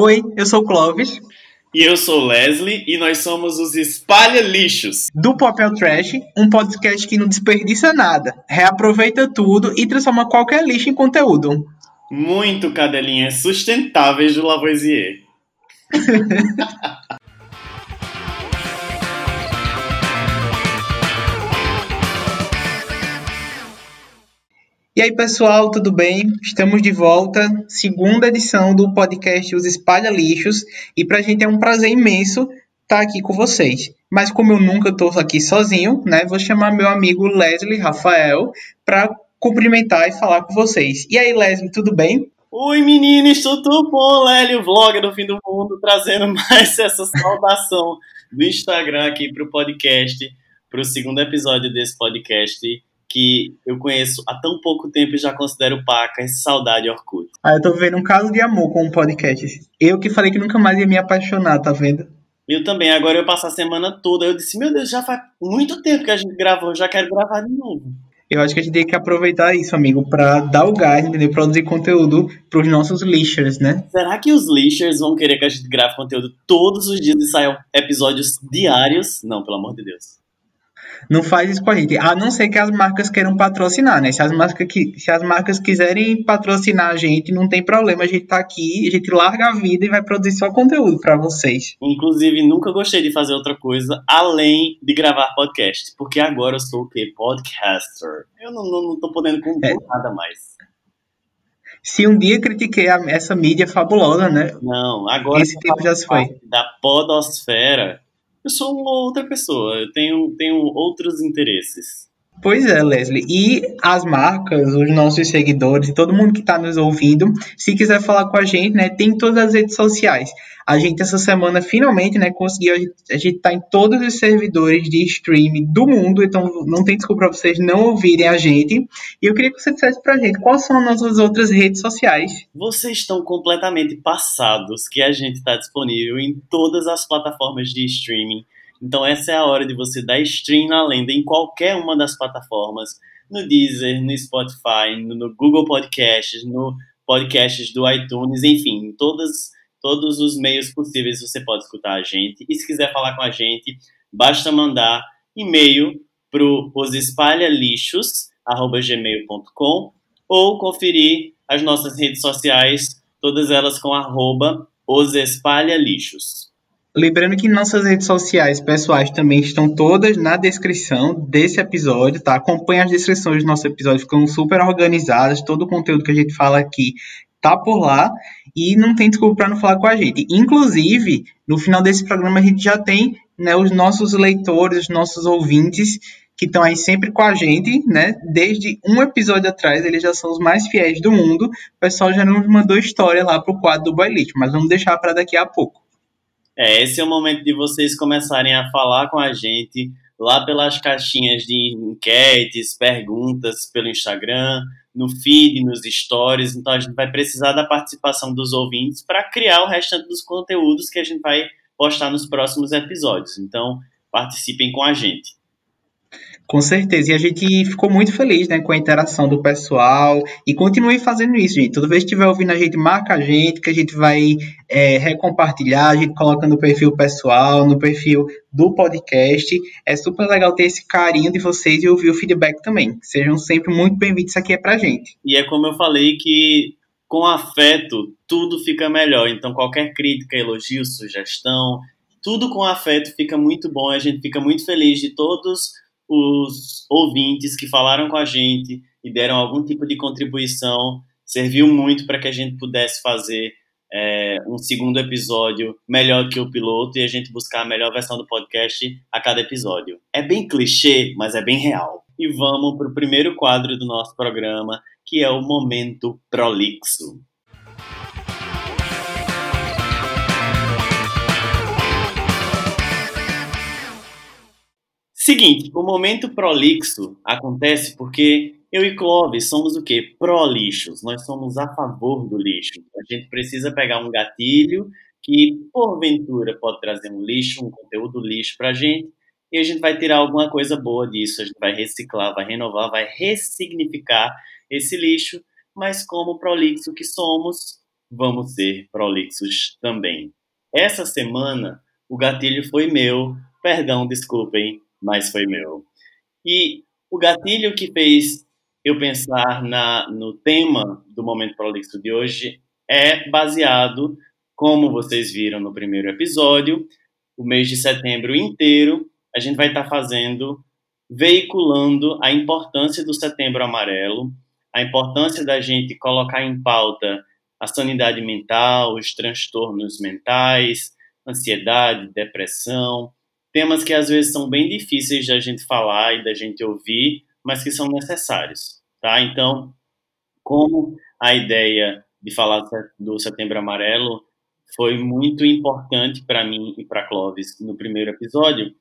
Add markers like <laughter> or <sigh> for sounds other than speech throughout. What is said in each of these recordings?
Oi, eu sou o Clóvis. E eu sou Leslie e nós somos os Espalha Lixos. Do Papel Trash, um podcast que não desperdiça nada, reaproveita tudo e transforma qualquer lixo em conteúdo. Muito cadelinhas sustentáveis do Lavoisier. <laughs> E aí, pessoal, tudo bem? Estamos de volta, segunda edição do podcast Os Espalha Lixos, e pra gente é um prazer imenso estar aqui com vocês. Mas como eu nunca estou aqui sozinho, né, vou chamar meu amigo Leslie Rafael para cumprimentar e falar com vocês. E aí, Leslie, tudo bem? Oi, meninos, tudo bom? Lélio, vlog do fim do mundo, trazendo <laughs> mais essa saudação do Instagram aqui para o podcast, para o segundo episódio desse podcast que eu conheço há tão pouco tempo e já considero pacas, saudade Orkut. Ah, eu tô vendo um caso de amor com o um podcast. Eu que falei que nunca mais ia me apaixonar, tá vendo? Eu também, agora eu passo a semana toda, eu disse, meu Deus, já faz muito tempo que a gente gravou, já quero gravar de novo. Eu acho que a gente tem que aproveitar isso, amigo, para dar o gás, entendeu? Produzir conteúdo para os nossos lixers, né? Será que os lixers vão querer que a gente grave conteúdo todos os dias e saiam episódios diários? Não, pelo amor de Deus. Não faz isso com a gente. A não ser que as marcas queiram patrocinar, né? Se as marcas, se as marcas quiserem patrocinar a gente, não tem problema. A gente tá aqui, a gente larga a vida e vai produzir só conteúdo para vocês. Inclusive, nunca gostei de fazer outra coisa além de gravar podcast. Porque agora eu sou o quê? Podcaster. Eu não, não, não tô podendo compor é. nada mais. Se um dia critiquei a, essa mídia fabulosa, né? Não, agora esse tempo já se foi. Da podosfera eu sou uma outra pessoa, eu tenho, tenho outros interesses. Pois é, Leslie. E as marcas, os nossos seguidores, todo mundo que está nos ouvindo, se quiser falar com a gente, né, tem todas as redes sociais. A gente essa semana finalmente, né, conseguiu. A gente está em todos os servidores de streaming do mundo, então não tem desculpa para vocês não ouvirem a gente. E eu queria que você dissesse para a gente quais são as nossas outras redes sociais. Vocês estão completamente passados que a gente está disponível em todas as plataformas de streaming então essa é a hora de você dar stream na lenda em qualquer uma das plataformas, no Deezer, no Spotify, no, Google Podcasts, no podcasts do iTunes, enfim, todas, todos os meios possíveis você pode escutar a gente. E se quiser falar com a gente, basta mandar e-mail para osespalhalixos@gmail.com ou conferir as nossas redes sociais, todas elas com arroba osespalhalixos. Lembrando que nossas redes sociais pessoais também estão todas na descrição desse episódio, tá? Acompanhe as descrições dos nossos episódios, ficam super organizadas, todo o conteúdo que a gente fala aqui tá por lá e não tem desculpa para não falar com a gente. Inclusive, no final desse programa a gente já tem né, os nossos leitores, os nossos ouvintes que estão aí sempre com a gente, né? Desde um episódio atrás, eles já são os mais fiéis do mundo. O pessoal já nos mandou história lá pro quadro do Boilite, mas vamos deixar para daqui a pouco. É, esse é o momento de vocês começarem a falar com a gente lá pelas caixinhas de enquetes, perguntas pelo Instagram, no feed, nos stories. Então a gente vai precisar da participação dos ouvintes para criar o restante dos conteúdos que a gente vai postar nos próximos episódios. Então participem com a gente. Com certeza. E a gente ficou muito feliz né, com a interação do pessoal. E continue fazendo isso, gente. Toda vez que estiver ouvindo a gente, marca a gente, que a gente vai é, recompartilhar, a gente coloca no perfil pessoal, no perfil do podcast. É super legal ter esse carinho de vocês e ouvir o feedback também. Sejam sempre muito bem-vindos. Aqui é pra gente. E é como eu falei que com afeto tudo fica melhor. Então qualquer crítica, elogio, sugestão, tudo com afeto fica muito bom. A gente fica muito feliz de todos os ouvintes que falaram com a gente e deram algum tipo de contribuição. Serviu muito para que a gente pudesse fazer é, um segundo episódio melhor que o piloto e a gente buscar a melhor versão do podcast a cada episódio. É bem clichê, mas é bem real. E vamos para o primeiro quadro do nosso programa, que é o Momento Prolixo. Seguinte, o momento prolixo acontece porque eu e Clóvis somos o quê? Pró-lixos. Nós somos a favor do lixo. A gente precisa pegar um gatilho que, porventura, pode trazer um lixo, um conteúdo lixo pra gente, e a gente vai tirar alguma coisa boa disso. A gente vai reciclar, vai renovar, vai ressignificar esse lixo, mas como prolixo que somos, vamos ser prolixos também. Essa semana, o gatilho foi meu, perdão, desculpem, mas foi meu. E o gatilho que fez eu pensar na, no tema do Momento Prolixo de hoje é baseado, como vocês viram no primeiro episódio, o mês de setembro inteiro, a gente vai estar tá fazendo, veiculando a importância do Setembro Amarelo, a importância da gente colocar em pauta a sanidade mental, os transtornos mentais, ansiedade, depressão, temas que às vezes são bem difíceis da gente falar e da gente ouvir, mas que são necessários, tá? Então, como a ideia de falar do Setembro Amarelo foi muito importante para mim e para Clovis no primeiro episódio,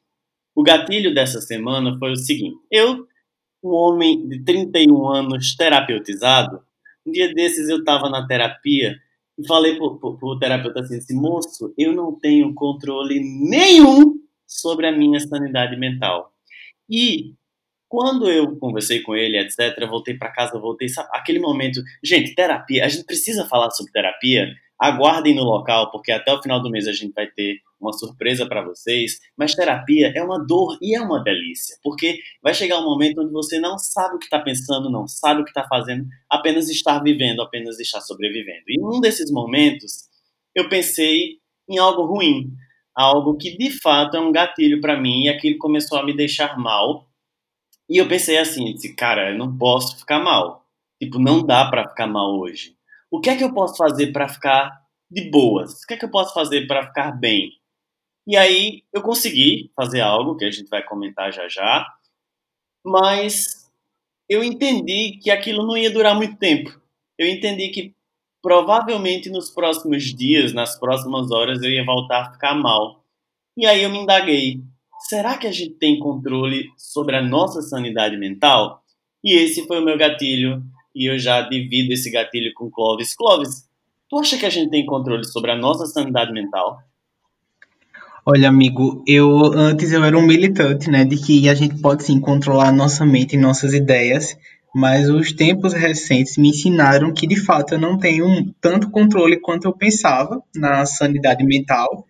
o gatilho dessa semana foi o seguinte: eu, um homem de 31 anos terapeutizado, um dia desses eu estava na terapia e falei para o terapeuta assim, moço, eu não tenho controle nenhum sobre a minha sanidade mental. E quando eu conversei com ele, etc., voltei para casa, voltei, sabe, aquele momento, gente, terapia, a gente precisa falar sobre terapia. Aguardem no local, porque até o final do mês a gente vai ter uma surpresa para vocês. Mas terapia é uma dor e é uma delícia, porque vai chegar um momento onde você não sabe o que está pensando, não sabe o que está fazendo, apenas estar vivendo, apenas estar sobrevivendo. E num desses momentos, eu pensei em algo ruim, algo que de fato é um gatilho para mim e aquilo começou a me deixar mal. E eu pensei assim, disse, cara, eu não posso ficar mal. Tipo, não dá para ficar mal hoje. O que é que eu posso fazer para ficar de boas? O que é que eu posso fazer para ficar bem? E aí eu consegui fazer algo que a gente vai comentar já já, mas eu entendi que aquilo não ia durar muito tempo. Eu entendi que provavelmente nos próximos dias, nas próximas horas, eu ia voltar a ficar mal. E aí eu me indaguei: será que a gente tem controle sobre a nossa sanidade mental? E esse foi o meu gatilho, e eu já divido esse gatilho com Clovis. Clovis, tu acha que a gente tem controle sobre a nossa sanidade mental? Olha, amigo, eu antes eu era um militante, né, de que a gente pode sim controlar nossa mente e nossas ideias, mas os tempos recentes me ensinaram que de fato eu não tenho tanto controle quanto eu pensava na sanidade mental.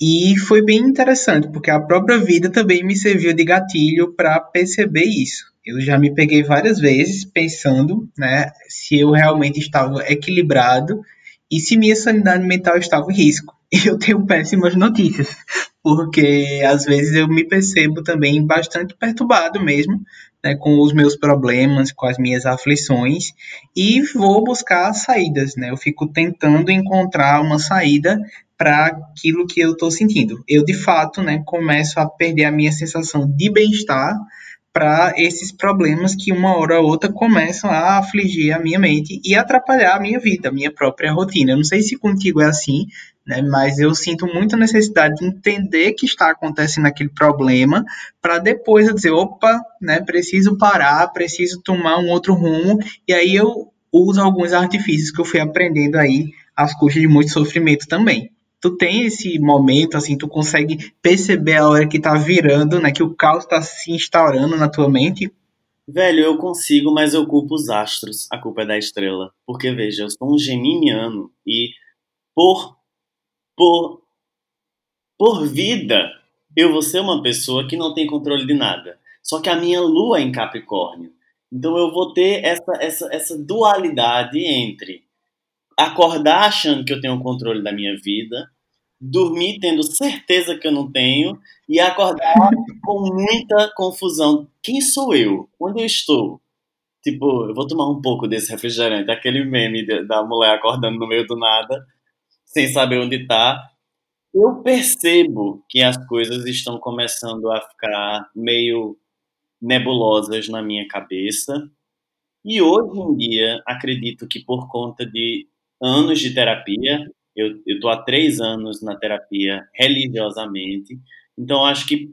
E foi bem interessante, porque a própria vida também me serviu de gatilho para perceber isso. Eu já me peguei várias vezes pensando, né, se eu realmente estava equilibrado e se minha sanidade mental estava em risco. <laughs> E eu tenho péssimas notícias, porque às vezes eu me percebo também bastante perturbado mesmo, né, com os meus problemas, com as minhas aflições, e vou buscar saídas, né? Eu fico tentando encontrar uma saída para aquilo que eu estou sentindo. Eu, de fato, né, começo a perder a minha sensação de bem-estar para esses problemas que uma hora ou outra começam a afligir a minha mente e atrapalhar a minha vida, a minha própria rotina. Eu não sei se contigo é assim, né, mas eu sinto muita necessidade de entender que está acontecendo aquele problema para depois eu dizer, opa, né, preciso parar, preciso tomar um outro rumo e aí eu uso alguns artifícios que eu fui aprendendo aí às custas de muito sofrimento também tu tem esse momento, assim, tu consegue perceber a hora que tá virando, né? Que o caos tá se instaurando na tua mente? Velho, eu consigo, mas eu culpo os astros. A culpa é da estrela. Porque, veja, eu sou um geminiano e por, por, por vida, eu vou ser uma pessoa que não tem controle de nada. Só que a minha lua é em Capricórnio. Então eu vou ter essa, essa, essa dualidade entre acordar achando que eu tenho controle da minha vida, dormir tendo certeza que eu não tenho e acordar <laughs> com muita confusão. Quem sou eu? Onde eu estou? Tipo, eu vou tomar um pouco desse refrigerante, aquele meme da mulher acordando no meio do nada, sem saber onde está. Eu percebo que as coisas estão começando a ficar meio nebulosas na minha cabeça. E hoje em dia, acredito que por conta de anos de terapia. Eu estou há três anos na terapia religiosamente. Então, acho que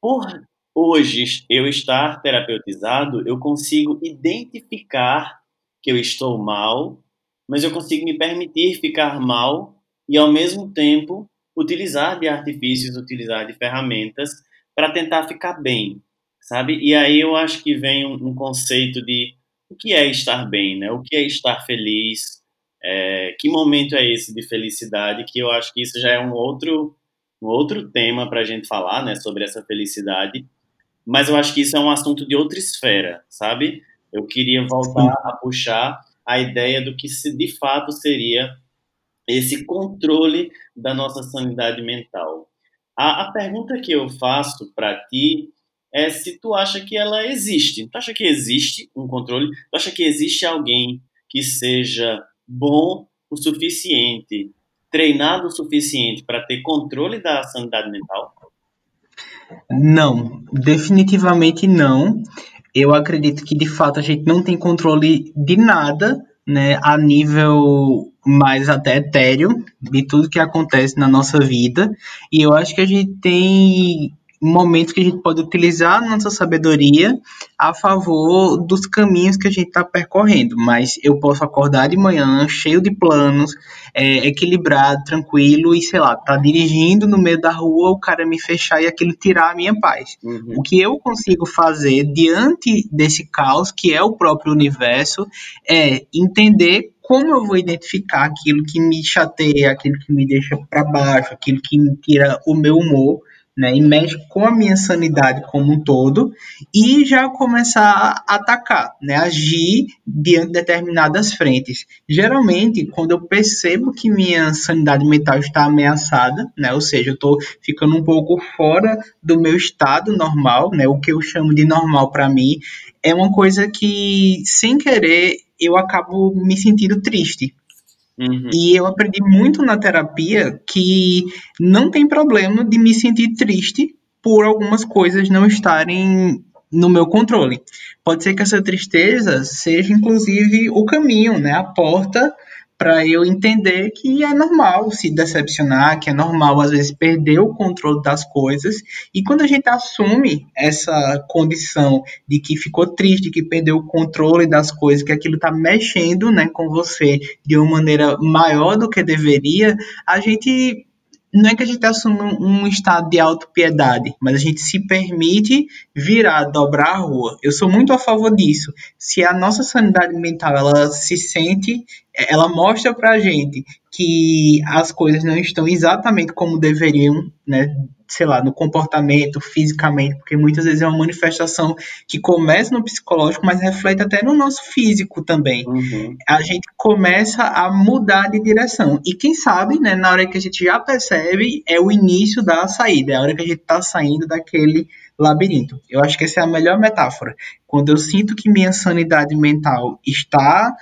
por hoje eu estar terapeutizado, eu consigo identificar que eu estou mal, mas eu consigo me permitir ficar mal e, ao mesmo tempo, utilizar de artifícios, utilizar de ferramentas para tentar ficar bem, sabe? E aí eu acho que vem um, um conceito de o que é estar bem, né? O que é estar feliz, É, que momento é esse de felicidade? Que eu acho que isso já é um outro, um outro tema para a gente falar, né, sobre essa felicidade. Mas eu acho que isso é um assunto de outra esfera, sabe? Eu queria voltar a puxar a ideia do que se de fato seria esse controle da nossa sanidade mental. A, a pergunta que eu faço para ti é se tu acha que ela existe. Tu acha que existe um controle? Tu acha que existe alguém que seja bom o suficiente, treinado o suficiente para ter controle da sanidade mental? Não, definitivamente não. Eu acredito que de fato a gente não tem controle de nada, né, a nível mais até etéreo de tudo que acontece na nossa vida. E eu acho que a gente tem momentos que a gente pode utilizar a nossa sabedoria a favor dos caminhos que a gente está percorrendo. Mas eu posso acordar de manhã cheio de planos, é, equilibrado, tranquilo e sei lá, tá dirigindo no meio da rua, o cara me fechar e aquilo tirar a minha paz. Uhum. O que eu consigo fazer diante desse caos que é o próprio universo é entender como eu vou identificar aquilo que me chateia, aquilo que me deixa para baixo, aquilo que me tira o meu humor né, e mexe com a minha sanidade como um todo, e já começar a atacar, né, agir diante de determinadas frentes. Geralmente, quando eu percebo que minha sanidade mental está ameaçada, né, ou seja, eu estou ficando um pouco fora do meu estado normal, né, o que eu chamo de normal para mim, é uma coisa que, sem querer, eu acabo me sentindo triste, Uhum. E eu aprendi muito na terapia que não tem problema de me sentir triste por algumas coisas não estarem no meu controle. Pode ser que essa tristeza seja, inclusive, o caminho, né? A porta para eu entender que é normal se decepcionar, que é normal às vezes perder o controle das coisas. E quando a gente assume essa condição de que ficou triste, que perdeu o controle das coisas, que aquilo está mexendo, né, com você de uma maneira maior do que deveria, a gente não é que a gente assume um, um estado de autopiedade, mas a gente se permite virar, dobrar a rua. Eu sou muito a favor disso. Se a nossa sanidade mental ela se sente, ela mostra pra gente que as coisas não estão exatamente como deveriam, né? Sei lá, no comportamento, fisicamente, porque muitas vezes é uma manifestação que começa no psicológico, mas reflete até no nosso físico também. Uhum. A gente começa a mudar de direção. E quem sabe, né, na hora que a gente já percebe, é o início da saída, é a hora que a gente está saindo daquele labirinto. Eu acho que essa é a melhor metáfora. Quando eu sinto que minha sanidade mental está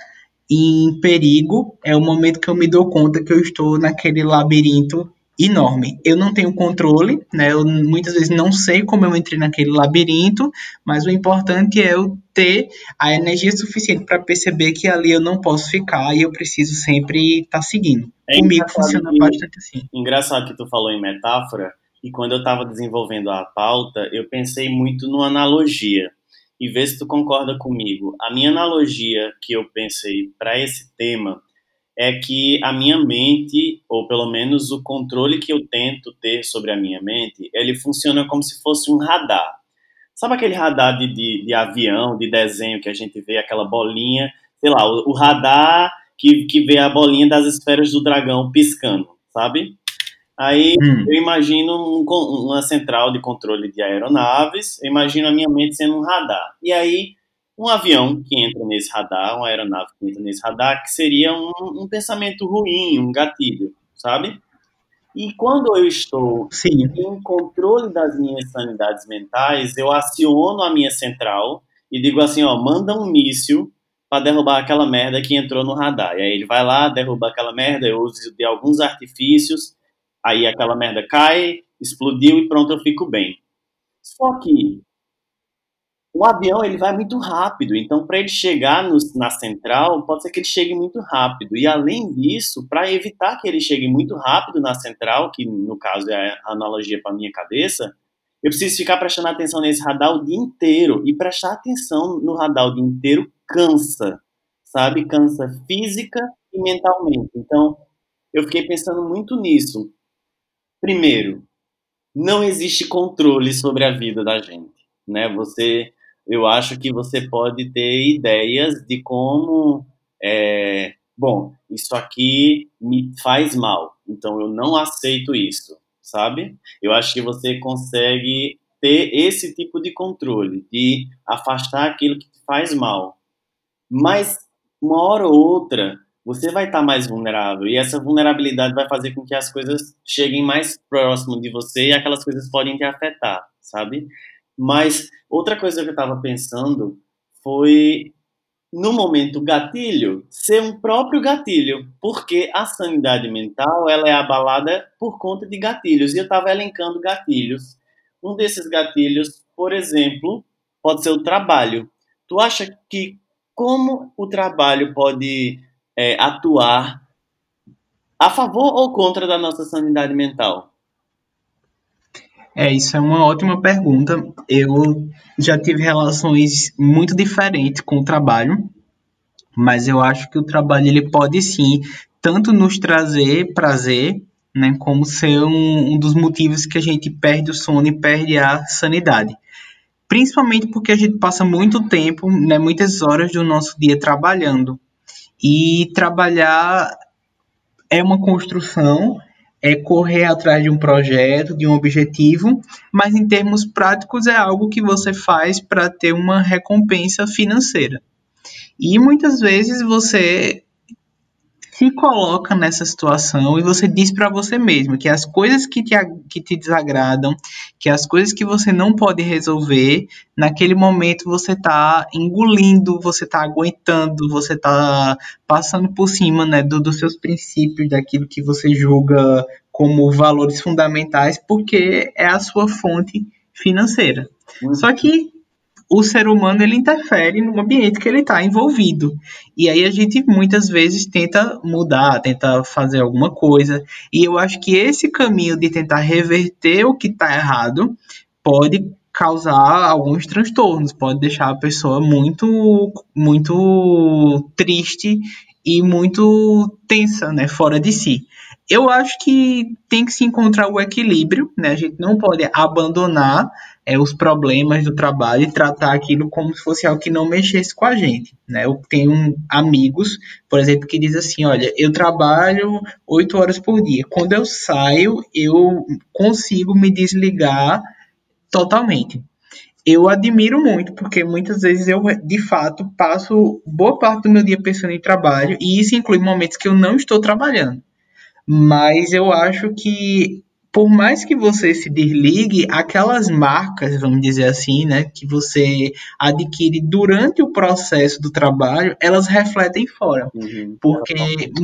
em perigo, é o momento que eu me dou conta que eu estou naquele labirinto enorme. Eu não tenho controle, né? Eu muitas vezes não sei como eu entrei naquele labirinto, mas o importante é eu ter a energia suficiente para perceber que ali eu não posso ficar e eu preciso sempre estar tá seguindo. É Comigo funciona que, bastante assim. Engraçado que tu falou em metáfora, e quando eu estava desenvolvendo a pauta, eu pensei muito numa analogia. E vê se tu concorda comigo. A minha analogia que eu pensei para esse tema é que a minha mente, ou pelo menos o controle que eu tento ter sobre a minha mente, ele funciona como se fosse um radar. Sabe aquele radar de, de, de avião, de desenho que a gente vê, aquela bolinha, sei lá, o, o radar que, que vê a bolinha das esferas do dragão piscando, sabe? Aí hum. eu imagino um, uma central de controle de aeronaves, eu imagino a minha mente sendo um radar. E aí um avião que entra nesse radar, uma aeronave que entra nesse radar, que seria um, um pensamento ruim, um gatilho, sabe? E quando eu estou Sim. em controle das minhas sanidades mentais, eu aciono a minha central e digo assim, ó, manda um míssil para derrubar aquela merda que entrou no radar. E aí ele vai lá, derruba aquela merda, eu uso de alguns artifícios, aí aquela merda cai, explodiu e pronto, eu fico bem. Só que o avião ele vai muito rápido, então para ele chegar no, na central, pode ser que ele chegue muito rápido. E além disso, para evitar que ele chegue muito rápido na central, que no caso é a analogia para minha cabeça, eu preciso ficar prestando atenção nesse radar o dia inteiro. E prestar atenção no radar o dia inteiro cansa, sabe? Cansa física e mentalmente. Então, eu fiquei pensando muito nisso. Primeiro, não existe controle sobre a vida da gente, né? Você eu acho que você pode ter ideias de como. É, bom, isso aqui me faz mal, então eu não aceito isso, sabe? Eu acho que você consegue ter esse tipo de controle, de afastar aquilo que faz mal. Mas uma hora ou outra, você vai estar mais vulnerável e essa vulnerabilidade vai fazer com que as coisas cheguem mais próximo de você e aquelas coisas podem te afetar, sabe? Mas outra coisa que eu estava pensando foi no momento gatilho ser um próprio gatilho, porque a sanidade mental ela é abalada por conta de gatilhos e eu estava elencando gatilhos. Um desses gatilhos, por exemplo, pode ser o trabalho. Tu acha que como o trabalho pode é, atuar a favor ou contra da nossa sanidade mental? É, isso é uma ótima pergunta. Eu já tive relações muito diferentes com o trabalho, mas eu acho que o trabalho ele pode sim tanto nos trazer prazer, né, como ser um, um dos motivos que a gente perde o sono e perde a sanidade. Principalmente porque a gente passa muito tempo, né, muitas horas do nosso dia trabalhando. E trabalhar é uma construção, é correr atrás de um projeto, de um objetivo, mas em termos práticos é algo que você faz para ter uma recompensa financeira. E muitas vezes você se coloca nessa situação e você diz para você mesmo que as coisas que te, que te desagradam, que as coisas que você não pode resolver, naquele momento você está engolindo, você está aguentando, você está passando por cima né, do, dos seus princípios, daquilo que você julga como valores fundamentais, porque é a sua fonte financeira. Uhum. Só que o ser humano ele interfere no ambiente que ele está envolvido. E aí a gente muitas vezes tenta mudar, tenta fazer alguma coisa. E eu acho que esse caminho de tentar reverter o que está errado pode causar alguns transtornos, pode deixar a pessoa muito, muito triste e muito tensa, né, fora de si. Eu acho que tem que se encontrar o equilíbrio, né? A gente não pode abandonar é, os problemas do trabalho e tratar aquilo como se fosse algo que não mexesse com a gente. Né? Eu tenho amigos, por exemplo, que dizem assim: olha, eu trabalho oito horas por dia. Quando eu saio, eu consigo me desligar totalmente. Eu admiro muito, porque muitas vezes eu, de fato, passo boa parte do meu dia pensando em trabalho, e isso inclui momentos que eu não estou trabalhando. Mas eu acho que por mais que você se desligue, aquelas marcas, vamos dizer assim, né, que você adquire durante o processo do trabalho, elas refletem fora. Uhum. Porque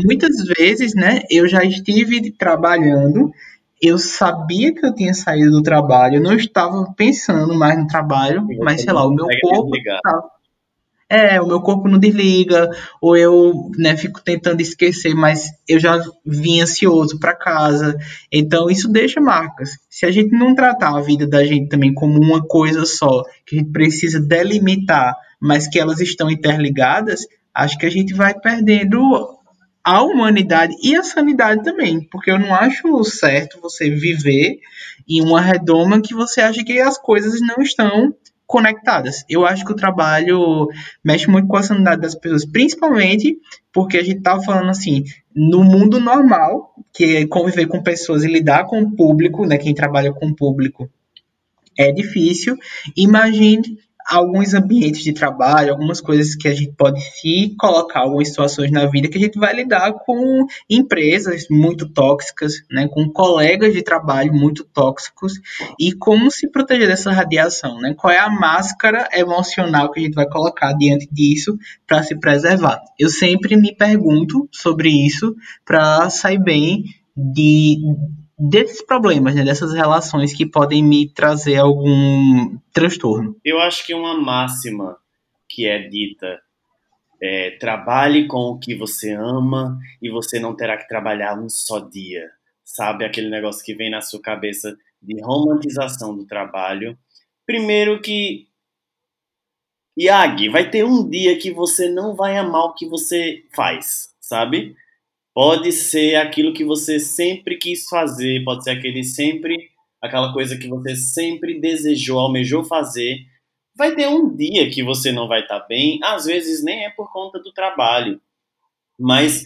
muitas vezes, né, eu já estive trabalhando, eu sabia que eu tinha saído do trabalho, eu não estava pensando mais no trabalho, mas sei lá, o meu corpo estava é, o meu corpo não desliga, ou eu né, fico tentando esquecer, mas eu já vim ansioso para casa. Então, isso deixa marcas. Se a gente não tratar a vida da gente também como uma coisa só, que a gente precisa delimitar, mas que elas estão interligadas, acho que a gente vai perdendo a humanidade e a sanidade também, porque eu não acho certo você viver em uma redoma que você acha que as coisas não estão conectadas. Eu acho que o trabalho mexe muito com a sanidade das pessoas, principalmente porque a gente está falando assim, no mundo normal, que é conviver com pessoas e lidar com o público, né, quem trabalha com o público é difícil. Imagine alguns ambientes de trabalho, algumas coisas que a gente pode se colocar, algumas situações na vida que a gente vai lidar com empresas muito tóxicas, né, com colegas de trabalho muito tóxicos e como se proteger dessa radiação, né? Qual é a máscara emocional que a gente vai colocar diante disso para se preservar? Eu sempre me pergunto sobre isso para sair bem de desses problemas, né, dessas relações que podem me trazer algum transtorno. Eu acho que uma máxima que é dita é, trabalhe com o que você ama e você não terá que trabalhar um só dia. Sabe aquele negócio que vem na sua cabeça de romantização do trabalho? Primeiro que Yagi, vai ter um dia que você não vai amar o que você faz, sabe? Pode ser aquilo que você sempre quis fazer, pode ser aquele sempre aquela coisa que você sempre desejou, almejou fazer. Vai ter um dia que você não vai estar tá bem, às vezes nem é por conta do trabalho, mas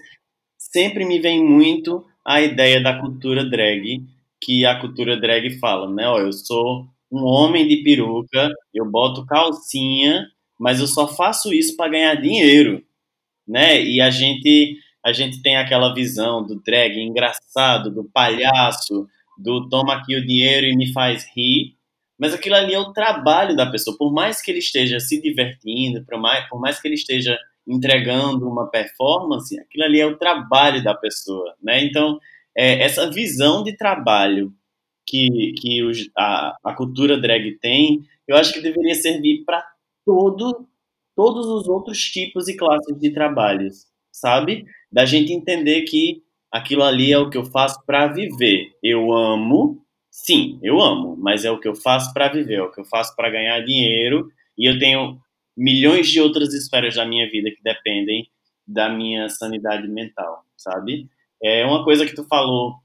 sempre me vem muito a ideia da cultura drag, que a cultura drag fala, né? Ó, eu sou um homem de peruca, eu boto calcinha, mas eu só faço isso para ganhar dinheiro, né? E a gente a gente tem aquela visão do drag engraçado, do palhaço, do toma aqui o dinheiro e me faz rir, mas aquilo ali é o trabalho da pessoa. Por mais que ele esteja se divertindo, por mais, por mais que ele esteja entregando uma performance, aquilo ali é o trabalho da pessoa, né? Então, é, essa visão de trabalho que, que os, a, a cultura drag tem, eu acho que deveria servir para todo, todos os outros tipos e classes de trabalhos, sabe? Da gente entender que aquilo ali é o que eu faço para viver. Eu amo, sim, eu amo, mas é o que eu faço para viver, é o que eu faço para ganhar dinheiro e eu tenho milhões de outras esferas da minha vida que dependem da minha sanidade mental, sabe? É uma coisa que tu falou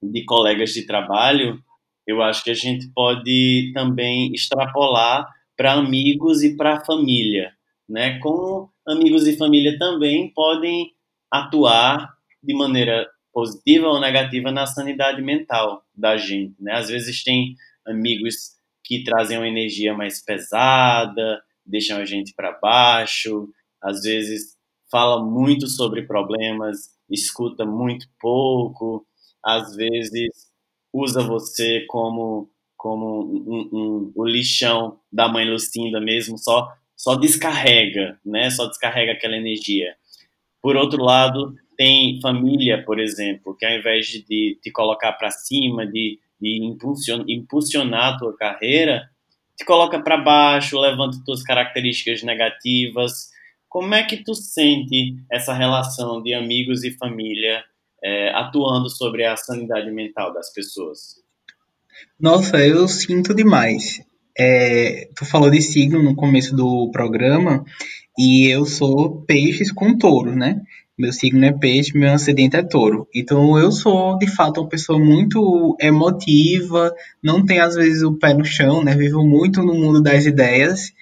de colegas de trabalho, eu acho que a gente pode também extrapolar para amigos e para família, né? Como amigos e família também podem atuar de maneira positiva ou negativa na sanidade mental da gente, né? Às vezes tem amigos que trazem uma energia mais pesada, deixam a gente para baixo, às vezes fala muito sobre problemas, escuta muito pouco, às vezes usa você como como um, um, o lixão da mãe Lucinda mesmo, só só descarrega, né? Só descarrega aquela energia. Por outro lado, tem família, por exemplo, que ao invés de te colocar para cima, de, de impulsionar, impulsionar a tua carreira, te coloca para baixo, levanta tuas características negativas. Como é que tu sente essa relação de amigos e família é, atuando sobre a sanidade mental das pessoas? Nossa, eu sinto demais. É, tu falou de signo no começo do programa e eu sou peixes com touro, né? Meu signo é peixe, meu acidente é touro. Então eu sou, de fato, uma pessoa muito emotiva, não tenho às vezes o pé no chão, né? Vivo muito no mundo das ideias.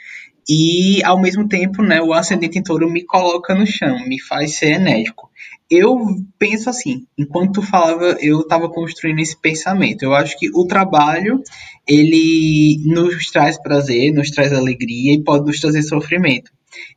E ao mesmo tempo, né, o ascendente em touro me coloca no chão, me faz ser enérgico. Eu penso assim, enquanto tu falava, eu estava construindo esse pensamento. Eu acho que o trabalho, ele nos traz prazer, nos traz alegria e pode nos trazer sofrimento.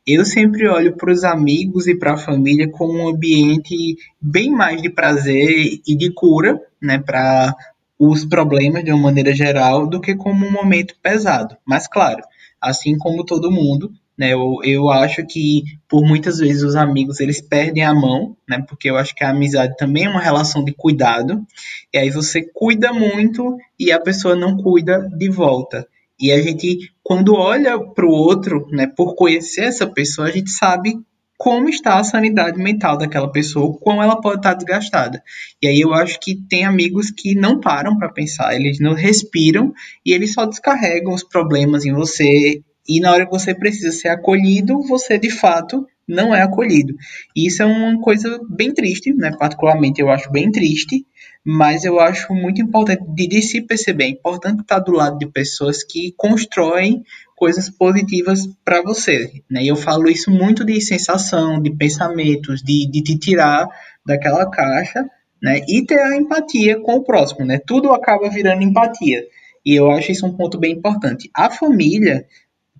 Eu sempre olho para os amigos e para a família como um ambiente bem mais de prazer e de cura, né, para os problemas de uma maneira geral, do que como um momento pesado. Mas claro, assim como todo mundo, né, eu, eu acho que por muitas vezes os amigos eles perdem a mão, né, porque eu acho que a amizade também é uma relação de cuidado, e aí você cuida muito e a pessoa não cuida de volta. E a gente, quando olha para o outro, né, por conhecer essa pessoa, a gente sabe como está a sanidade mental daquela pessoa, como ela pode estar desgastada. E aí eu acho que tem amigos que não param para pensar, eles não respiram e eles só descarregam os problemas em você. E na hora que você precisa ser acolhido, você de fato não é acolhido. E isso é uma coisa bem triste, né? Particularmente eu acho bem triste, mas eu acho muito importante de, de se perceber. É importante estar do lado de pessoas que constroem coisas positivas para você. Né? E eu falo isso muito de sensação, de pensamentos, de, de te tirar daquela caixa né? e ter a empatia com o próximo. Né? Tudo acaba virando empatia. E eu acho isso um ponto bem importante. A família,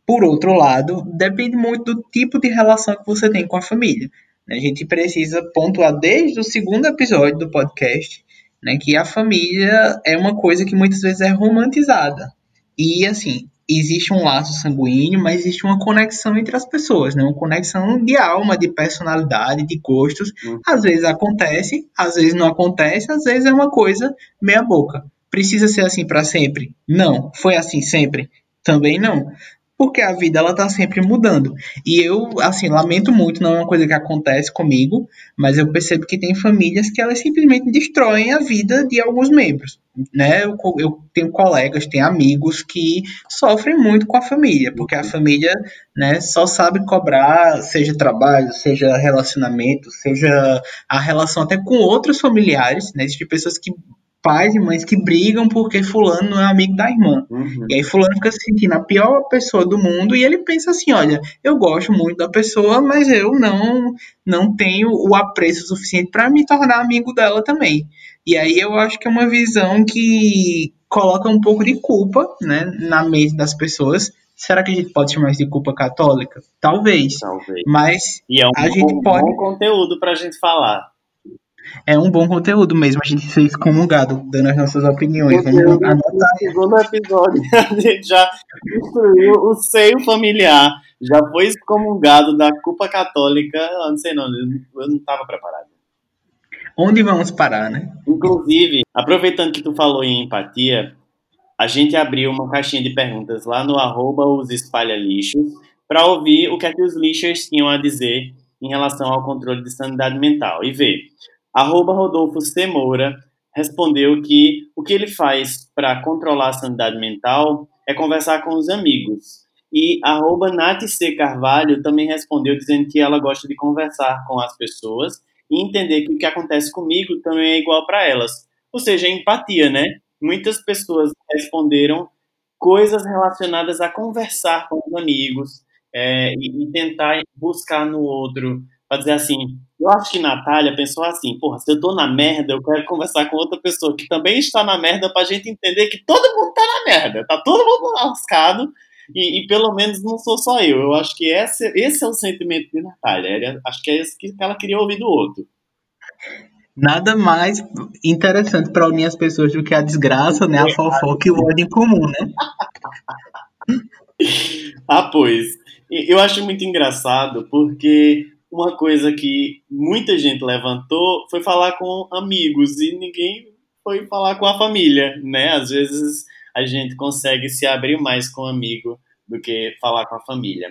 por outro lado, depende muito do tipo de relação que você tem com a família. A gente precisa pontuar desde o segundo episódio do podcast né, que a família é uma coisa que muitas vezes é romantizada. E assim, existe um laço sanguíneo, mas existe uma conexão entre as pessoas, né? Uma conexão de alma, de personalidade, de gostos. Uhum. Às vezes acontece, às vezes não acontece, às vezes é uma coisa meia boca. Precisa ser assim para sempre? Não. Foi assim sempre? Também não porque a vida ela tá sempre mudando. E eu, assim, lamento muito, não é uma coisa que acontece comigo, mas eu percebo que tem famílias que elas simplesmente destroem a vida de alguns membros. Né? Eu, eu tenho colegas, tenho amigos que sofrem muito com a família, porque a família né, só sabe cobrar, seja trabalho, seja relacionamento, seja a relação até com outros familiares, né? Existem pessoas que pais e mães que brigam porque fulano não é amigo da irmã. Uhum. E aí fulano fica se sentindo a pior pessoa do mundo e ele pensa assim, olha, eu gosto muito da pessoa, mas eu não não tenho o apreço suficiente para me tornar amigo dela também. E aí eu acho que é uma visão que coloca um pouco de culpa, né, na mente das pessoas. Será que a gente pode chamar isso de culpa católica? Talvez. Talvez. Mas E é um A gente bom, pode- bom conteúdo pra gente falar. É um bom conteúdo mesmo a gente ser excomungado, dando as nossas opiniões. Vamos anotar. no segundo episódio, <laughs> a gente já destruiu o seio familiar, já foi excomungado da culpa católica. Eu não sei não, eu não estava preparado. Onde vamos parar, né? Inclusive, aproveitando que tu falou em empatia, a gente abriu uma caixinha de perguntas lá no arroba os espalha lixos para ouvir o que é que os lixers tinham a dizer em relação ao controle de sanidade mental. E ver, arroba Rodolfo C. Moura respondeu que o que ele faz para controlar a sanidade mental é conversar com os amigos. E arroba Nath C. Carvalho também respondeu dizendo que ela gosta de conversar com as pessoas e entender que o que acontece comigo também é igual para elas. Ou seja, empatia, né? Muitas pessoas responderam coisas relacionadas a conversar com os amigos é, e, e tentar buscar no outro, para dizer assim, eu acho que Natália pensou assim, porra, se eu tô na merda, eu quero conversar com outra pessoa que também está na merda pra gente entender que todo mundo tá na merda, tá todo mundo lascado e, e pelo menos não sou só eu. Eu acho que esse, esse é o sentimento de Natália. Acho que é esse que ela queria ouvir do outro. Nada mais interessante para unir as pessoas do que a desgraça, né? A fofoca e o ódio em comum, né? <laughs> Ah, pois. Eu acho muito engraçado porque uma coisa que muita gente levantou foi falar com amigos e ninguém foi falar com a família, né? Às vezes a gente consegue se abrir mais com um amigo do que falar com a família.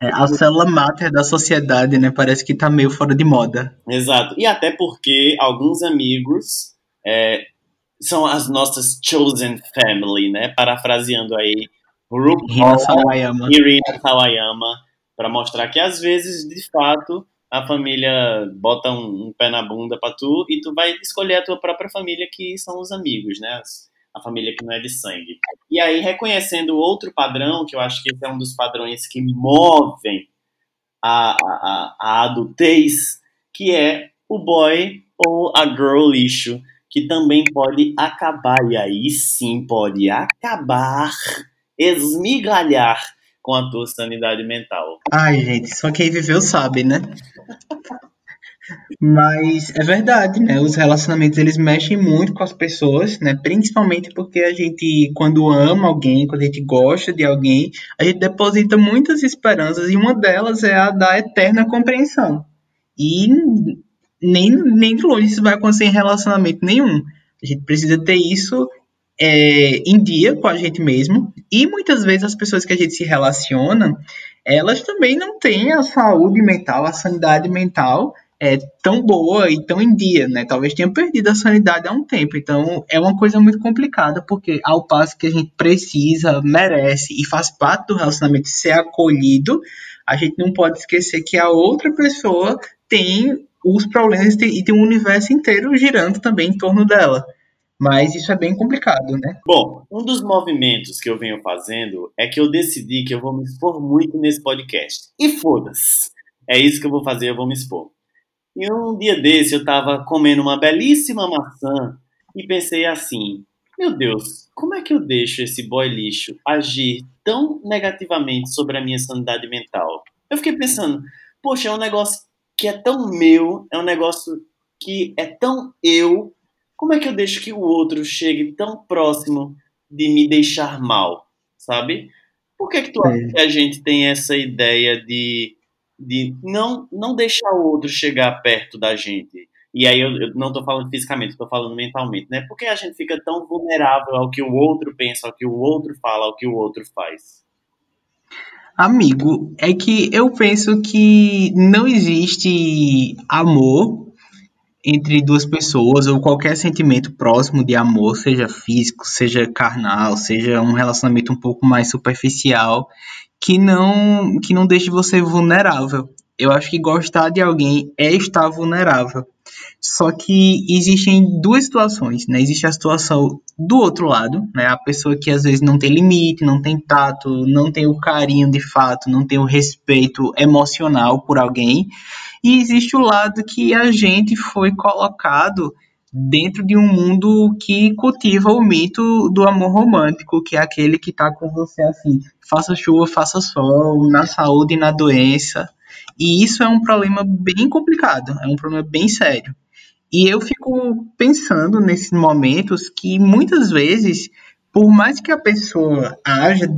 É, a célula máter da sociedade, né? Parece que tá meio fora de moda. Exato. E até porque alguns amigos é, são as nossas chosen family, né? Parafraseando aí o RuPaul Rina Sawayama. Irina Sawayama, para mostrar que às vezes, de fato, a família bota um, um pé na bunda para tu e tu vai escolher a tua própria família, que são os amigos, né? A família que não é de sangue. E aí, reconhecendo outro padrão, que eu acho que esse é um dos padrões que movem a, a, a adultez, que é o boy ou a girl lixo, que também pode acabar, e aí sim pode acabar, esmigalhar com a tua sanidade mental. Ai, gente, só quem viveu sabe, né? Mas é verdade, né? Os relacionamentos eles mexem muito com as pessoas, né? Principalmente porque a gente, quando ama alguém, quando a gente gosta de alguém, a gente deposita muitas esperanças e uma delas é a da eterna compreensão. E nem, nem de longe isso vai acontecer em relacionamento nenhum. A gente precisa ter isso é, em dia com a gente mesmo. E muitas vezes as pessoas que a gente se relaciona, elas também não têm a saúde mental, a sanidade mental é tão boa e tão em dia, né? Talvez tenha perdido a sanidade há um tempo. Então é uma coisa muito complicada, porque ao passo que a gente precisa, merece e faz parte do relacionamento ser acolhido, a gente não pode esquecer que a outra pessoa tem os problemas e tem, um universo inteiro girando também em torno dela. Mas isso é bem complicado, né? Bom, um dos movimentos que eu venho fazendo é que eu decidi que eu vou me expor muito nesse podcast. E foda-se! É isso que eu vou fazer, eu vou me expor. E um dia desse eu tava comendo uma belíssima maçã e pensei assim: meu Deus, como é que eu deixo esse boy lixo agir tão negativamente sobre a minha sanidade mental? Eu fiquei pensando, poxa, é um negócio que é tão meu, é um negócio que é tão eu, como é que eu deixo que o outro chegue tão próximo de me deixar mal, sabe? Por que que tu acha que a gente tem essa ideia de, de não, não deixar o outro chegar perto da gente? E aí eu, eu não tô falando fisicamente, tô falando mentalmente, né? Por que a gente fica tão vulnerável ao que o outro pensa, ao que o outro fala, ao que o outro faz? Amigo, é que eu penso que não existe amor entre duas pessoas ou qualquer sentimento próximo de amor, seja físico, seja carnal, seja um relacionamento um pouco mais superficial, que não que não deixe você vulnerável. Eu acho que gostar de alguém é estar vulnerável. Só que existem duas situações, né? Existe a situação do outro lado, né? A pessoa que às vezes não tem limite, não tem tato, não tem o carinho de fato, não tem o respeito emocional por alguém. E existe o lado que a gente foi colocado dentro de um mundo que cultiva o mito do amor romântico, que é aquele que tá com você assim, faça chuva, faça sol, na saúde e na doença. E isso é um problema bem complicado, é um problema bem sério. E eu fico pensando nesses momentos que muitas vezes, por mais que a pessoa haja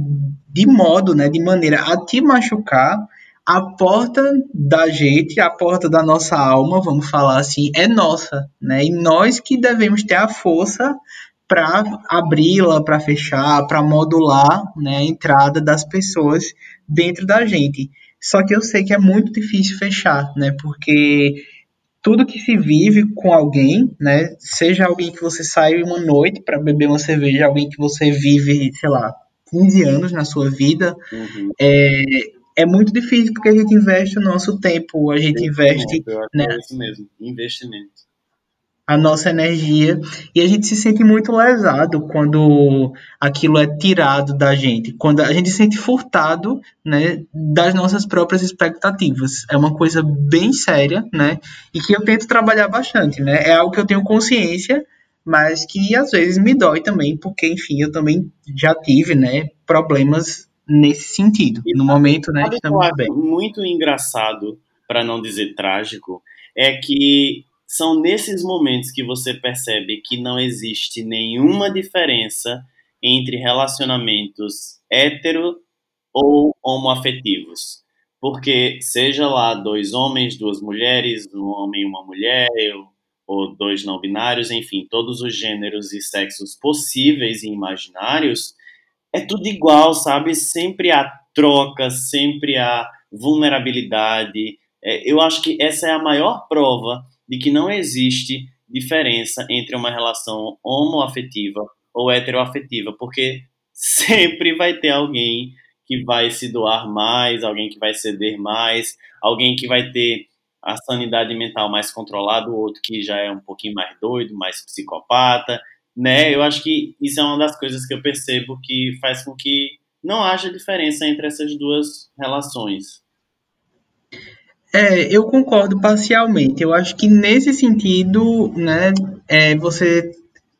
de modo, né, de maneira a te machucar, a porta da gente, a porta da nossa alma, vamos falar assim, é nossa, né? E nós que devemos ter a força para abri-la, para fechar, para modular né, a entrada das pessoas dentro da gente. Só que eu sei que é muito difícil fechar, né? Porque tudo que se vive com alguém, né? Seja alguém que você sai uma noite para beber uma cerveja, alguém que você vive, sei lá, 15 anos na sua vida, Uhum. é, é muito difícil porque a gente investe o nosso tempo, a gente investe acho né, é isso mesmo, investimento. A nossa energia e a gente se sente muito lesado quando aquilo é tirado da gente, quando a gente se sente furtado, né, das nossas próprias expectativas. É uma coisa bem séria, né, e que eu tento trabalhar bastante, né. É algo que eu tenho consciência, mas que às vezes me dói também, porque enfim, eu também já tive, né, problemas nesse sentido. E No momento, né, estamos acho bem. muito engraçado, para não dizer trágico, é que são nesses momentos que você percebe que não existe nenhuma diferença entre relacionamentos hétero ou homoafetivos. Porque seja lá dois homens, duas mulheres, um homem e uma mulher, ou, dois não binários, enfim, todos os gêneros e sexos possíveis e imaginários, é tudo igual, sabe? Sempre há troca, sempre há vulnerabilidade. É, eu acho que essa é a maior prova de que não existe diferença entre uma relação homoafetiva ou heteroafetiva, porque sempre vai ter alguém que vai se doar mais, alguém que vai ceder mais, alguém que vai ter a sanidade mental mais controlada, o outro que já é um pouquinho mais doido, mais psicopata, né? Eu acho que isso é uma das coisas que eu percebo que faz com que não haja diferença entre essas duas relações. É, eu concordo parcialmente. Eu acho que nesse sentido, né, é, você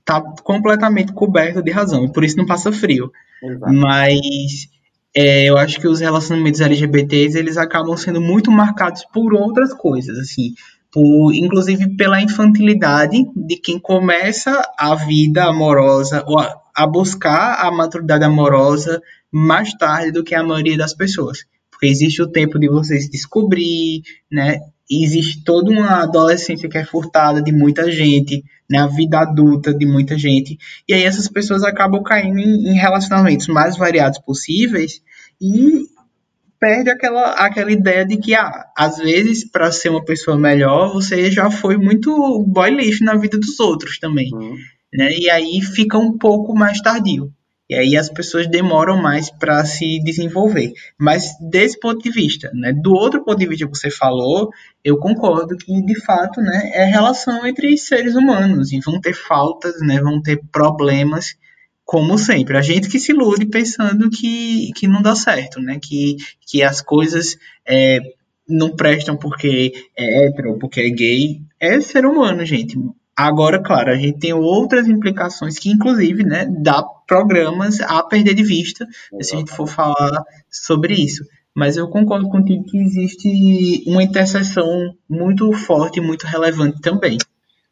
tá completamente coberto de razão, e por isso não passa frio. Exato. Mas é, eu acho que os relacionamentos LGBTs eles acabam sendo muito marcados por outras coisas, assim, por, inclusive pela infantilidade de quem começa a vida amorosa ou a, a buscar a maturidade amorosa mais tarde do que a maioria das pessoas. Porque existe o tempo de você se descobrir, né? Existe toda uma adolescência que é furtada de muita gente, né? A vida adulta de muita gente. E aí essas pessoas acabam caindo em, em relacionamentos mais variados possíveis e perde aquela, aquela ideia de que, ah, às vezes, para ser uma pessoa melhor, você já foi muito boy lixo na vida dos outros também, Uhum. né? E aí fica um pouco mais tardio. E aí as pessoas demoram mais para se desenvolver. Mas desse ponto de vista, né, do outro ponto de vista que você falou, eu concordo que de fato, né, é relação entre seres humanos e vão ter faltas, né, vão ter problemas, como sempre. A gente que se ilude pensando que, que não dá certo, né, que, que as coisas é, não prestam porque é hétero porque é gay. É ser humano, gente. Agora, claro, a gente tem outras implicações que, inclusive, né, dá programas a perder de vista se a gente for falar sobre isso. Mas eu concordo contigo que existe uma interseção muito forte e muito relevante também.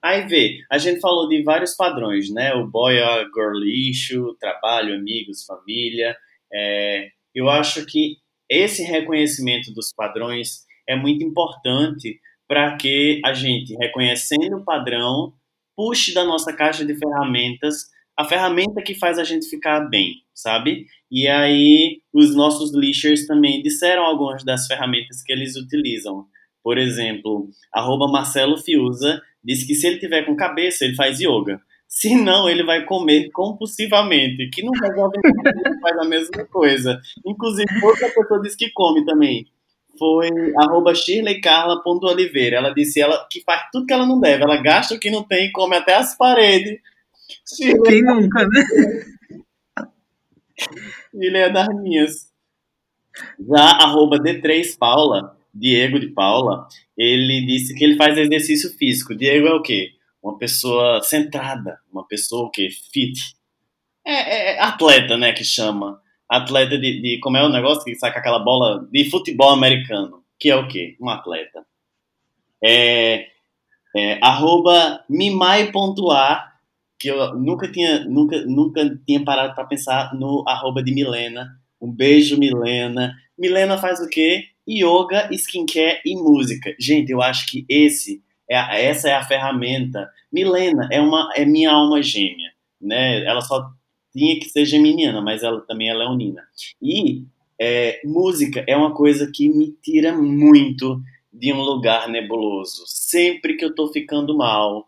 Aí vê, a gente falou de vários padrões, né? O boy, a girl lixo, trabalho, amigos, família. É, eu acho que esse reconhecimento dos padrões é muito importante para que a gente, reconhecendo o padrão, puxe da nossa caixa de ferramentas a ferramenta que faz a gente ficar bem, sabe? E aí os nossos lixers também disseram algumas das ferramentas que eles utilizam. Por exemplo, arroba Marcelo Fiuza diz que se ele tiver com cabeça, ele faz yoga. Se não, ele vai comer compulsivamente, que não resolve nada, ele faz a mesma coisa. Inclusive, outra pessoa diz que come também. Foi arroba shirleycarla.oliveira. Ela disse ela, que faz tudo que ela não deve. Ela gasta o que não tem e come até as paredes. Shirley... Quem nunca, né? <laughs> Ele é das minhas. Já arroba D3 Paula, Diego de Paula, ele disse que ele faz exercício físico. Diego é o quê? Uma pessoa centrada, uma pessoa o quê? Fit. É, é, é atleta, né, que chama. Atleta de, de, como é o negócio que saca aquela bola de futebol americano, que é o quê? Um atleta. É, é arroba mimai.a, que eu nunca tinha, nunca, nunca tinha parado para pensar no arroba de Milena. Um beijo, Milena. Milena faz o quê? Yoga, skincare e música. Gente, eu acho que esse é essa é a ferramenta. Milena é uma é minha alma gêmea, né? Ela só tinha que ser geminiana, mas ela também é leonina. E é, música é uma coisa que me tira muito de um lugar nebuloso. Sempre que eu tô ficando mal,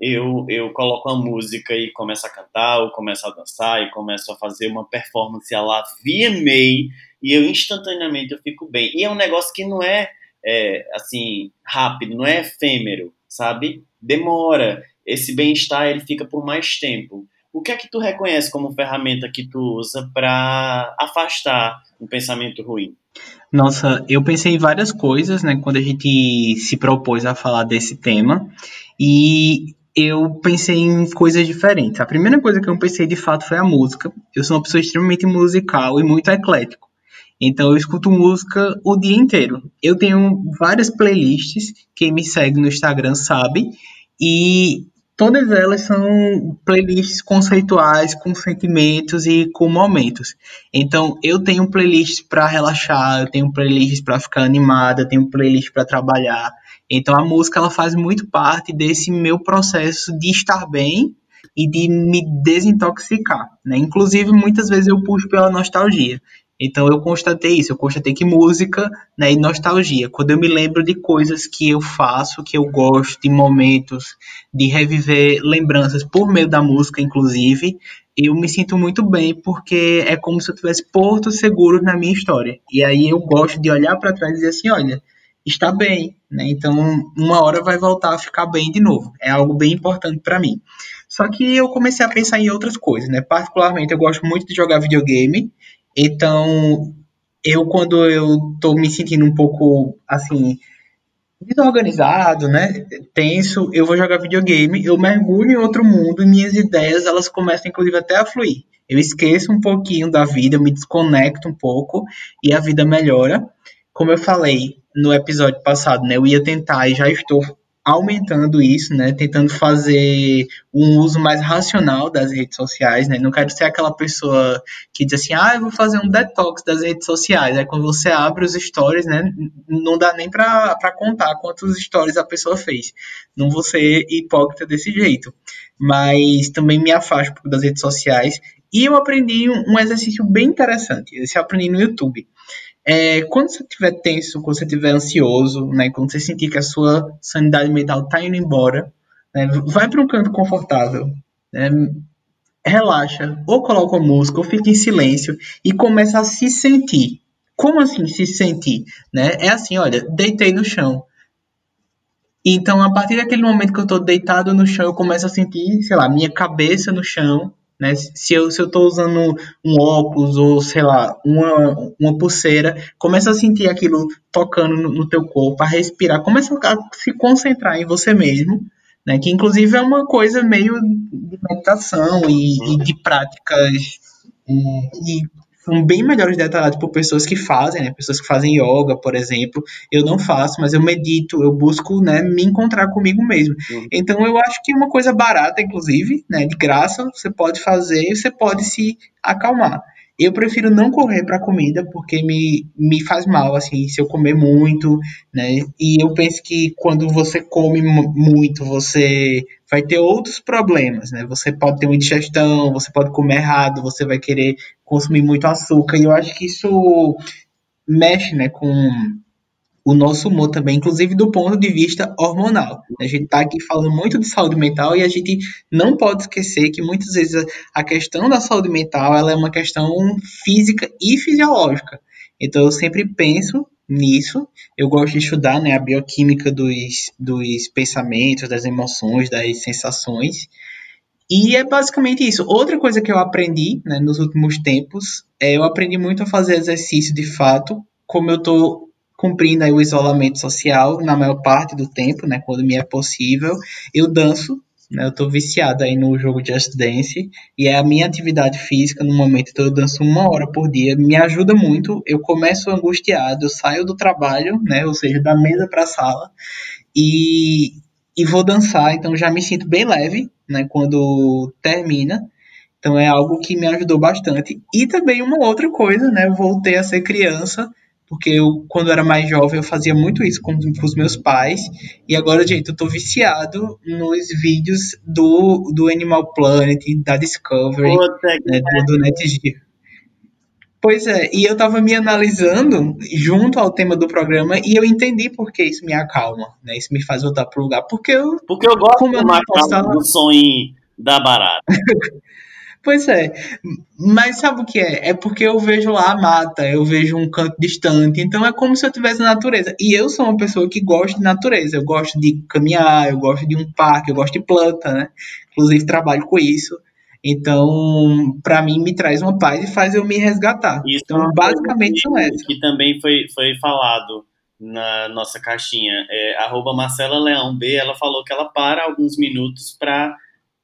eu, eu coloco a música e começo a cantar, ou começo a dançar, e começo a fazer uma performance a la VMA, e eu instantaneamente eu fico bem. E é um negócio que não é, é assim, rápido, não é efêmero, sabe? Demora. Esse bem-estar, ele fica por mais tempo. O que é que tu reconhece como ferramenta que tu usa para afastar um pensamento ruim? Nossa, eu pensei em várias coisas, né, quando a gente se propôs a falar desse tema, e eu pensei em coisas diferentes. A primeira coisa que eu pensei de fato foi a música. Eu sou uma pessoa extremamente musical e muito eclético. Então eu escuto música o dia inteiro. Eu tenho várias playlists, quem me segue no Instagram sabe, e todas elas são playlists conceituais, com sentimentos e com momentos. Então, eu tenho playlists para relaxar, eu tenho playlists para ficar animada, eu tenho playlists para trabalhar. Então, a música ela faz muito parte desse meu processo de estar bem e de me desintoxicar, né? Inclusive, muitas vezes eu puxo pela nostalgia. Então eu constatei isso, eu constatei que música né, e nostalgia, quando eu me lembro de coisas que eu faço, que eu gosto, de momentos, de reviver lembranças por meio da música, inclusive, eu me sinto muito bem porque é como se eu tivesse portos seguros na minha história. E aí eu gosto de olhar para trás e dizer assim, olha, está bem, né? Então uma hora vai voltar a ficar bem de novo. É algo bem importante para mim. Só que eu comecei a pensar em outras coisas, né? Particularmente eu gosto muito de jogar videogame então, eu quando eu tô me sentindo um pouco assim desorganizado, né, tenso, eu vou jogar videogame, eu mergulho em outro mundo e minhas ideias elas começam inclusive até a fluir. Eu esqueço um pouquinho da vida, eu me desconecto um pouco e a vida melhora. Como eu falei no episódio passado, né, eu ia tentar e já estou aumentando isso, né, tentando fazer um uso mais racional das redes sociais, né, não quero ser aquela pessoa que diz assim, ah, eu vou fazer um detox das redes sociais, aí quando você abre os stories, né, não dá nem para contar quantos stories a pessoa fez, não vou ser hipócrita desse jeito, mas também me afasto um pouco das redes sociais, e eu aprendi um, um exercício bem interessante, esse eu aprendi no YouTube, é, quando você estiver tenso, quando você estiver ansioso, né, quando você sentir que a sua sanidade mental está indo embora, né, vai para um canto confortável, né, relaxa, ou coloca música, ou fica em silêncio e começa a se sentir. Como assim se sentir? Né? É assim, olha, deitei no chão. Então, a partir daquele momento que eu estou deitado no chão, eu começo a sentir, sei lá, minha cabeça no chão, né? Se eu estou usando um óculos ou, sei lá, uma, uma pulseira, começa a sentir aquilo tocando no, no teu corpo, a respirar, começa a se concentrar em você mesmo, né? que inclusive é uma coisa meio de meditação e, e de práticas e, e são bem melhores detalhados por pessoas que fazem, né? Pessoas que fazem yoga, por exemplo. Eu não faço, mas eu medito, eu busco, né, me encontrar comigo mesmo. Uhum. Então eu acho que é uma coisa barata, inclusive, né, de graça, você pode fazer e você pode se acalmar. Eu prefiro não correr para comida porque me, me faz mal, assim, se eu comer muito, né? E eu penso que quando você come muito, você vai ter outros problemas, né? Você pode ter uma indigestão, você pode comer errado, você vai querer consumir muito açúcar. E eu acho que isso mexe, né, com o nosso humor também, inclusive do ponto de vista hormonal. A gente está aqui falando muito de saúde mental e a gente não pode esquecer que muitas vezes a questão da saúde mental ela é uma questão física e fisiológica. Então eu sempre penso nisso. Eu gosto de estudar né, a bioquímica dos, dos pensamentos, das emoções, das sensações. E é basicamente isso. Outra coisa que eu aprendi né, nos últimos tempos é eu aprendi muito a fazer exercício de fato, como eu estou cumprindo aí o isolamento social na maior parte do tempo, né, quando me é possível. Eu danço, né, eu estou viciado aí no jogo Just Dance e é a minha atividade física no momento, então eu danço uma hora por dia, me ajuda muito. Eu começo angustiado, eu saio do trabalho, né, ou seja, da mesa para a sala e, e vou dançar, então já me sinto bem leve, né, quando termina. Então é algo que me ajudou bastante. E também uma outra coisa, né, eu voltei a ser criança porque eu, quando era mais jovem, eu fazia muito isso com, com os meus pais, e agora, gente, eu tô viciado nos vídeos do, do Animal Planet, da Discovery, né, do, do NetGeo. Pois é, e eu tava me analisando junto ao tema do programa e eu entendi por que isso me acalma, né? Isso me faz voltar pro lugar. Porque eu. Porque eu gosto como eu posso do sonho da barata. <laughs> Pois é, mas sabe o que é? É porque eu vejo lá a mata, eu vejo um canto distante, então é como se eu tivesse na natureza. E eu sou uma pessoa que gosta de natureza, eu gosto de caminhar, eu gosto de um parque, eu gosto de planta, né? Inclusive trabalho com isso. Então, para mim, me traz uma paz e faz eu me resgatar. Isso então, é basicamente são essas. Que também foi, foi falado na nossa caixinha. É, arroba Marcela Leão B, ela falou que ela para alguns minutos para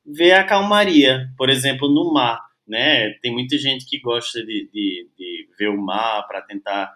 ver a calmaria, por exemplo, no mar, né? Tem muita gente que gosta de, de, de ver o mar para tentar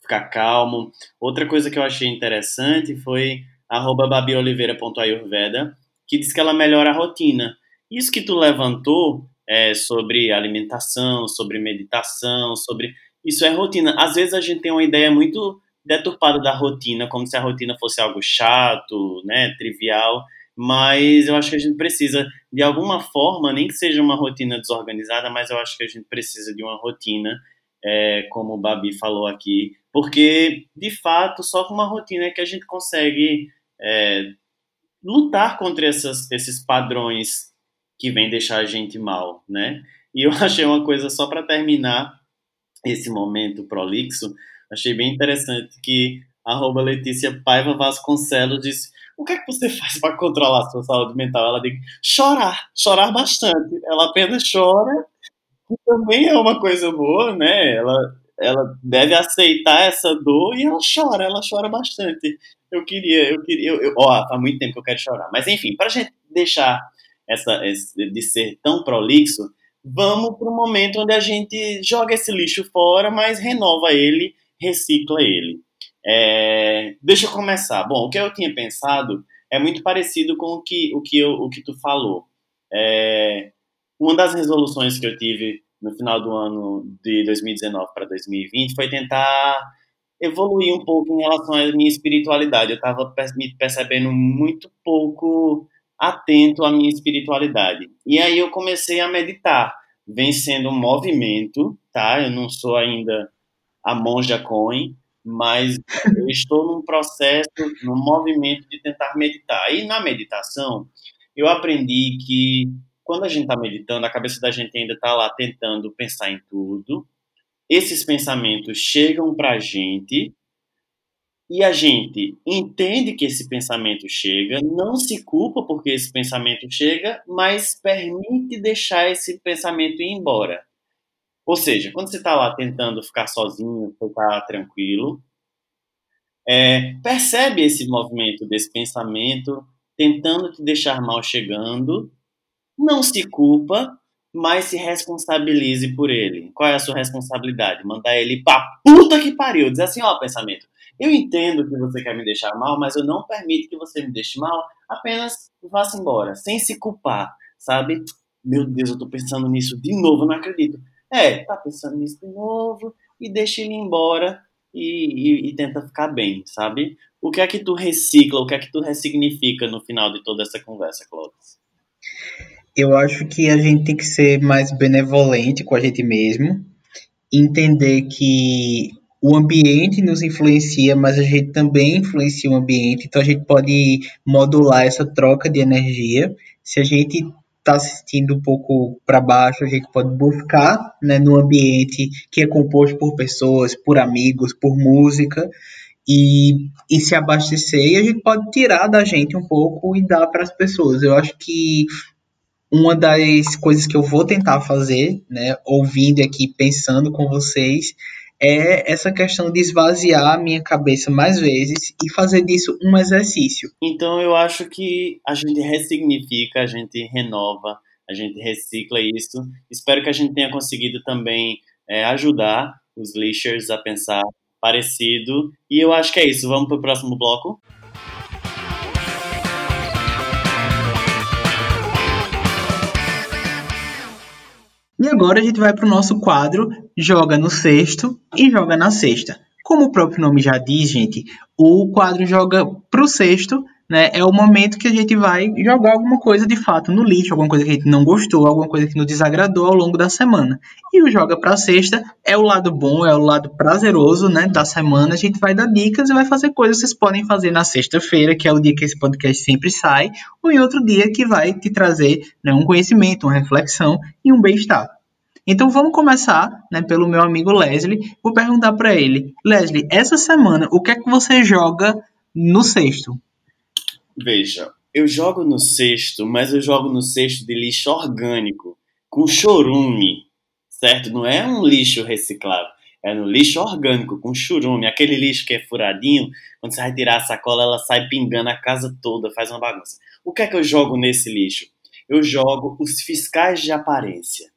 ficar calmo. Outra coisa que eu achei interessante foi babioliveira.ayurveda, que diz que ela melhora a rotina. Isso que tu levantou é, sobre alimentação, sobre meditação, sobre... Isso é rotina. Às vezes a gente tem uma ideia muito deturpada da rotina, como se a rotina fosse algo chato, né, trivial mas eu acho que a gente precisa, de alguma forma, nem que seja uma rotina desorganizada, mas eu acho que a gente precisa de uma rotina, é, como o Babi falou aqui, porque, de fato, só com uma rotina é que a gente consegue é, lutar contra essas, esses padrões que vêm deixar a gente mal, né? E eu <laughs> achei uma coisa, só para terminar esse momento prolixo, achei bem interessante que arroba Letícia Paiva Vasconcelos disse o que é que você faz para controlar a sua saúde mental? Ela diz chorar, chorar bastante. Ela apenas chora, que também é uma coisa boa, né? Ela, ela deve aceitar essa dor e ela chora, ela chora bastante. Eu queria, eu queria, eu, eu, ó, há muito tempo que eu quero chorar. Mas enfim, para a gente deixar essa, de ser tão prolixo, vamos para um momento onde a gente joga esse lixo fora, mas renova ele, recicla ele. É, deixa eu começar. Bom, o que eu tinha pensado é muito parecido com o que, o que, eu, o que tu falou. É, uma das resoluções que eu tive no final do ano de 2019 para 2020 foi tentar evoluir um pouco em relação à minha espiritualidade. Eu estava me percebendo muito pouco atento à minha espiritualidade. E aí eu comecei a meditar, vem sendo um movimento, tá? Eu não sou ainda a monja coin, mas eu estou num processo, num movimento de tentar meditar. E na meditação, eu aprendi que quando a gente está meditando, a cabeça da gente ainda está lá tentando pensar em tudo. Esses pensamentos chegam para a gente e a gente entende que esse pensamento chega, não se culpa porque esse pensamento chega, mas permite deixar esse pensamento ir embora. Ou seja, quando você está lá tentando ficar sozinho, ficar tranquilo, é, percebe esse movimento desse pensamento tentando te deixar mal chegando, não se culpa, mas se responsabilize por ele. Qual é a sua responsabilidade? Mandar ele pra puta que pariu. Dizer assim, ó, pensamento, eu entendo que você quer me deixar mal, mas eu não permito que você me deixe mal, apenas vá-se embora, sem se culpar, sabe? Meu Deus, eu tô pensando nisso de novo, não acredito. É, tá pensando nisso de novo e deixa ele embora e, e, e, tenta ficar bem, sabe? O que é que tu recicla, o que é que tu ressignifica no final de toda essa conversa, Clóvis? Eu acho que a gente tem que ser mais benevolente com a gente mesmo, entender que o ambiente nos influencia, mas a gente também influencia o ambiente, então a gente pode modular essa troca de energia. Se a gente está assistindo um pouco para baixo, a gente pode buscar né, no ambiente que é composto por pessoas, por amigos, por música, e, e se abastecer, e a gente pode tirar da gente um pouco e dar para as pessoas. Eu acho que uma das coisas que eu vou tentar fazer, né, ouvindo aqui, pensando com vocês, é essa questão de esvaziar a minha cabeça mais vezes e fazer disso um exercício. Então eu acho que a gente ressignifica, a gente renova, a gente recicla isso. Espero que a gente tenha conseguido também é, ajudar os lixers a pensar parecido. E eu acho que é isso. Vamos para o próximo bloco. E agora a gente vai para o nosso quadro Joga no Sexto e Joga na Sexta. Como o próprio nome já diz, gente, o quadro joga para o sexto né, é o momento que a gente vai jogar alguma coisa de fato no lixo, alguma coisa que a gente não gostou, alguma coisa que nos desagradou ao longo da semana. E o Joga para Sexta é o lado bom, é o lado prazeroso né, da semana. A gente vai dar dicas e vai fazer coisas que vocês podem fazer na sexta-feira, que é o dia que esse podcast sempre sai, ou em outro dia que vai te trazer né, um conhecimento, uma reflexão e um bem-estar. Então vamos começar né, pelo meu amigo Leslie. Vou perguntar para ele, Leslie, essa semana o que é que você joga no sexto? Veja, eu jogo no cesto, mas eu jogo no cesto de lixo orgânico, com chorume, certo? Não é um lixo reciclável, é no lixo orgânico, com churume. Aquele lixo que é furadinho, quando você vai tirar a sacola, ela sai pingando a casa toda, faz uma bagunça. O que é que eu jogo nesse lixo? Eu jogo os fiscais de aparência.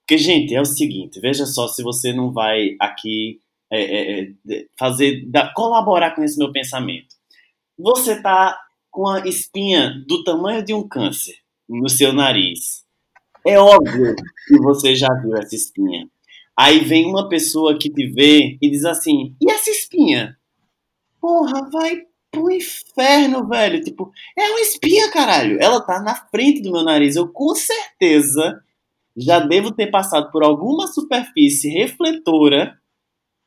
Porque, gente, é o seguinte, veja só se você não vai aqui é, é, é fazer, da, colaborar com esse meu pensamento. Você está com a espinha do tamanho de um câncer no seu nariz. É óbvio que você já viu essa espinha. Aí vem uma pessoa que te vê e diz assim: e essa espinha? Porra, vai pro inferno, velho. Tipo, é uma espinha, caralho. Ela tá na frente do meu nariz. Eu com certeza já devo ter passado por alguma superfície refletora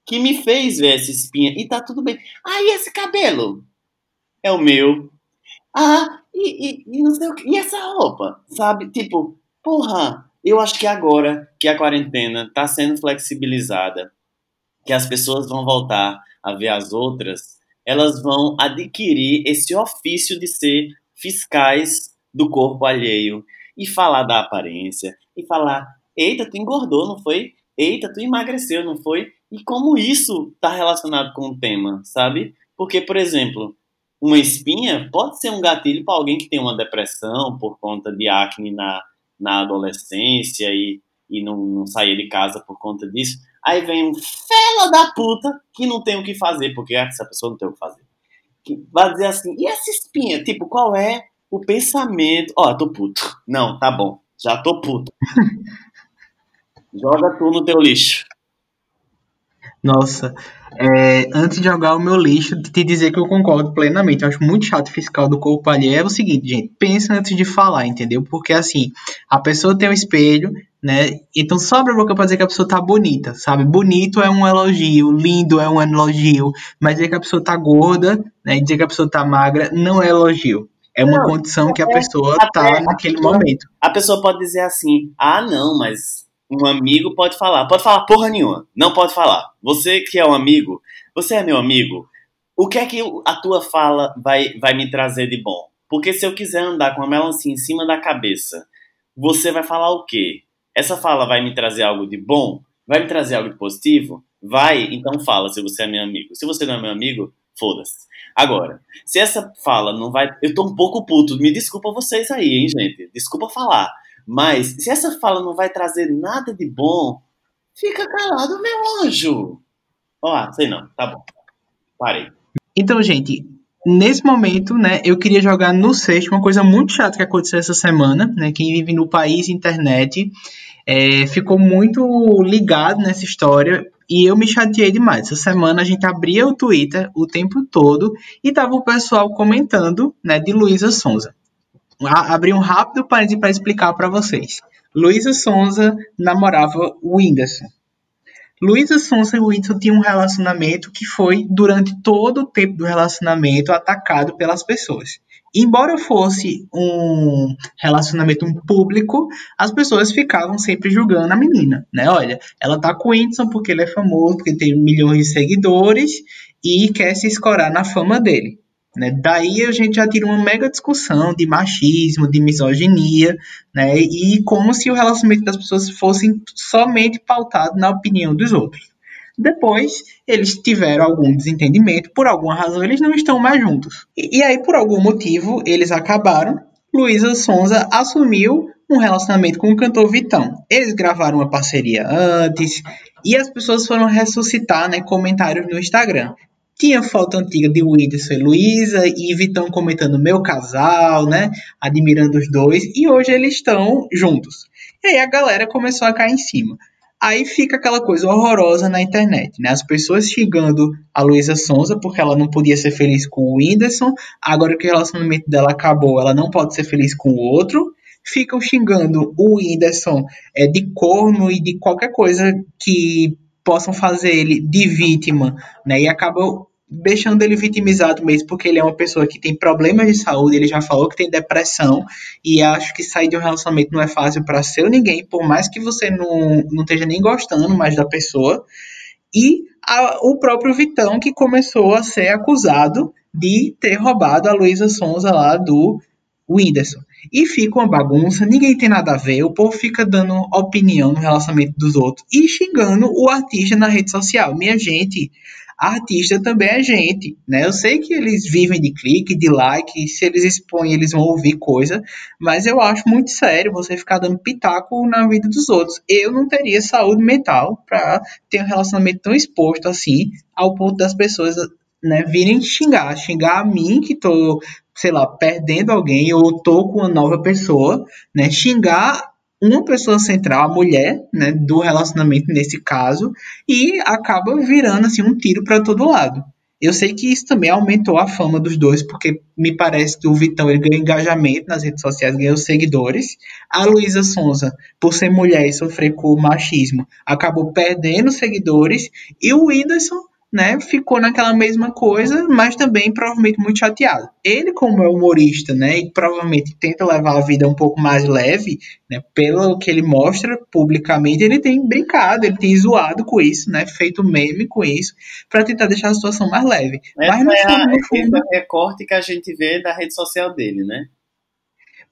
que me fez ver essa espinha. E tá tudo bem. Ah, e esse cabelo? É o meu. Ah, e, e, e não sei o que. E essa roupa, sabe? Tipo, porra, eu acho que agora que a quarentena está sendo flexibilizada, que as pessoas vão voltar a ver as outras, elas vão adquirir esse ofício de ser fiscais do corpo alheio e falar da aparência e falar: eita, tu engordou, não foi? Eita, tu emagreceu, não foi? E como isso está relacionado com o tema, sabe? Porque, por exemplo, uma espinha pode ser um gatilho para alguém que tem uma depressão por conta de acne na, na adolescência e, e não, não sair de casa por conta disso. Aí vem um fela da puta que não tem o que fazer, porque essa pessoa não tem o que fazer. Que vai dizer assim, e essa espinha? Tipo, qual é o pensamento? Ó, oh, tô puto. Não, tá bom. Já tô puto. <laughs> Joga tu no teu lixo. Nossa, é, antes de jogar o meu lixo, te dizer que eu concordo plenamente. Eu acho muito chato fiscal do corpo alheio. É o seguinte, gente, pensa antes de falar, entendeu? Porque assim, a pessoa tem um espelho, né? Então só abre a boca pra dizer que a pessoa tá bonita, sabe? Bonito é um elogio, lindo é um elogio, mas dizer que a pessoa tá gorda, né? E dizer que a pessoa tá magra não é elogio. É uma não, condição que a pessoa tá naquele momento. A pessoa pode dizer assim: ah, não, mas um amigo pode falar. Pode falar porra nenhuma. Não pode falar. Você que é um amigo, você é meu amigo. O que é que a tua fala vai, vai me trazer de bom? Porque se eu quiser andar com a melancia em cima da cabeça, você vai falar o quê? Essa fala vai me trazer algo de bom? Vai me trazer algo de positivo? Vai, então fala se você é meu amigo. Se você não é meu amigo, foda-se. Agora, se essa fala não vai. Eu tô um pouco puto, me desculpa vocês aí, hein, gente? Desculpa falar. Mas se essa fala não vai trazer nada de bom, fica calado, meu anjo. Ó, sei não, tá bom. Parei. Então, gente, nesse momento, né, eu queria jogar no sexto uma coisa muito chata que aconteceu essa semana, né? Quem vive no país internet é, ficou muito ligado nessa história e eu me chateei demais. Essa semana a gente abria o Twitter o tempo todo e tava o pessoal comentando, né, de Luísa Sonza abrir um rápido parênteses para explicar para vocês. Luísa Sonza namorava o Whindersson. Luísa Sonsa e Whitson tinham um relacionamento que foi, durante todo o tempo do relacionamento, atacado pelas pessoas. Embora fosse um relacionamento público, as pessoas ficavam sempre julgando a menina, né? Olha, ela tá com o Whindersson porque ele é famoso, porque tem milhões de seguidores e quer se escorar na fama dele. Né? Daí a gente já tira uma mega discussão de machismo, de misoginia, né? e como se o relacionamento das pessoas fosse somente pautado na opinião dos outros. Depois, eles tiveram algum desentendimento, por alguma razão eles não estão mais juntos. E, e aí, por algum motivo, eles acabaram. Luísa Sonza assumiu um relacionamento com o cantor Vitão. Eles gravaram uma parceria antes e as pessoas foram ressuscitar né, comentários no Instagram. Tinha foto antiga de Whindersson e Luísa e Vitão comentando meu casal, né? Admirando os dois. E hoje eles estão juntos. E aí a galera começou a cair em cima. Aí fica aquela coisa horrorosa na internet, né? As pessoas xingando a Luísa Sonza porque ela não podia ser feliz com o Whindersson, agora que o relacionamento dela acabou, ela não pode ser feliz com o outro. Ficam xingando o Whindersson é, de corno e de qualquer coisa que possam fazer ele de vítima, né? E acabam deixando ele vitimizado mesmo, porque ele é uma pessoa que tem problemas de saúde, ele já falou que tem depressão, e acho que sair de um relacionamento não é fácil para seu ninguém, por mais que você não, não esteja nem gostando mais da pessoa. E a, o próprio Vitão, que começou a ser acusado de ter roubado a Luísa Sonza lá do Whindersson. E fica uma bagunça, ninguém tem nada a ver, o povo fica dando opinião no relacionamento dos outros e xingando o artista na rede social. Minha gente, artista também é gente, né? Eu sei que eles vivem de clique, de like, se eles expõem, eles vão ouvir coisa, mas eu acho muito sério você ficar dando pitaco na vida dos outros. Eu não teria saúde mental para ter um relacionamento tão exposto assim, ao ponto das pessoas né, virem xingar, xingar a mim que tô, sei lá, perdendo alguém ou tô com uma nova pessoa, né, xingar uma pessoa central, a mulher, né, do relacionamento nesse caso, e acaba virando assim um tiro para todo lado. Eu sei que isso também aumentou a fama dos dois, porque me parece que o Vitão ele ganhou engajamento nas redes sociais, ganhou seguidores. A Luísa Sonza, por ser mulher e sofrer com o machismo, acabou perdendo seguidores. E o Whindersson né, ficou naquela mesma coisa, mas também provavelmente muito chateado. Ele, como é humorista, né, e provavelmente tenta levar a vida um pouco mais leve, né, pelo que ele mostra publicamente, ele tem brincado, ele tem zoado com isso, né, feito meme com isso, para tentar deixar a situação mais leve. Essa mas no é fundo, a, no fundo, é recorte que a gente vê da rede social dele, né?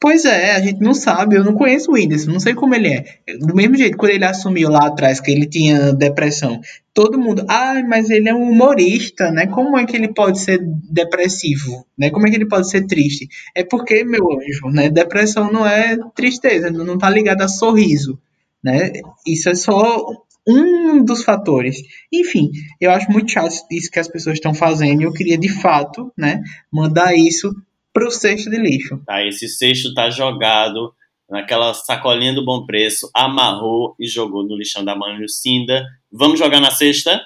Pois é, a gente não sabe, eu não conheço o Whindersson, não sei como ele é. Do mesmo jeito, quando ele assumiu lá atrás que ele tinha depressão, todo mundo, ah, mas ele é um humorista, né? Como é que ele pode ser depressivo, né? Como é que ele pode ser triste? É porque, meu anjo, né? Depressão não é tristeza, não tá ligado a sorriso, né? Isso é só um dos fatores. Enfim, eu acho muito chato isso que as pessoas estão fazendo eu queria, de fato, né, mandar isso para o cesto de lixo. Tá, esse cesto tá jogado naquela sacolinha do bom preço, amarrou e jogou no lixão da mãe Lucinda. Vamos jogar na cesta?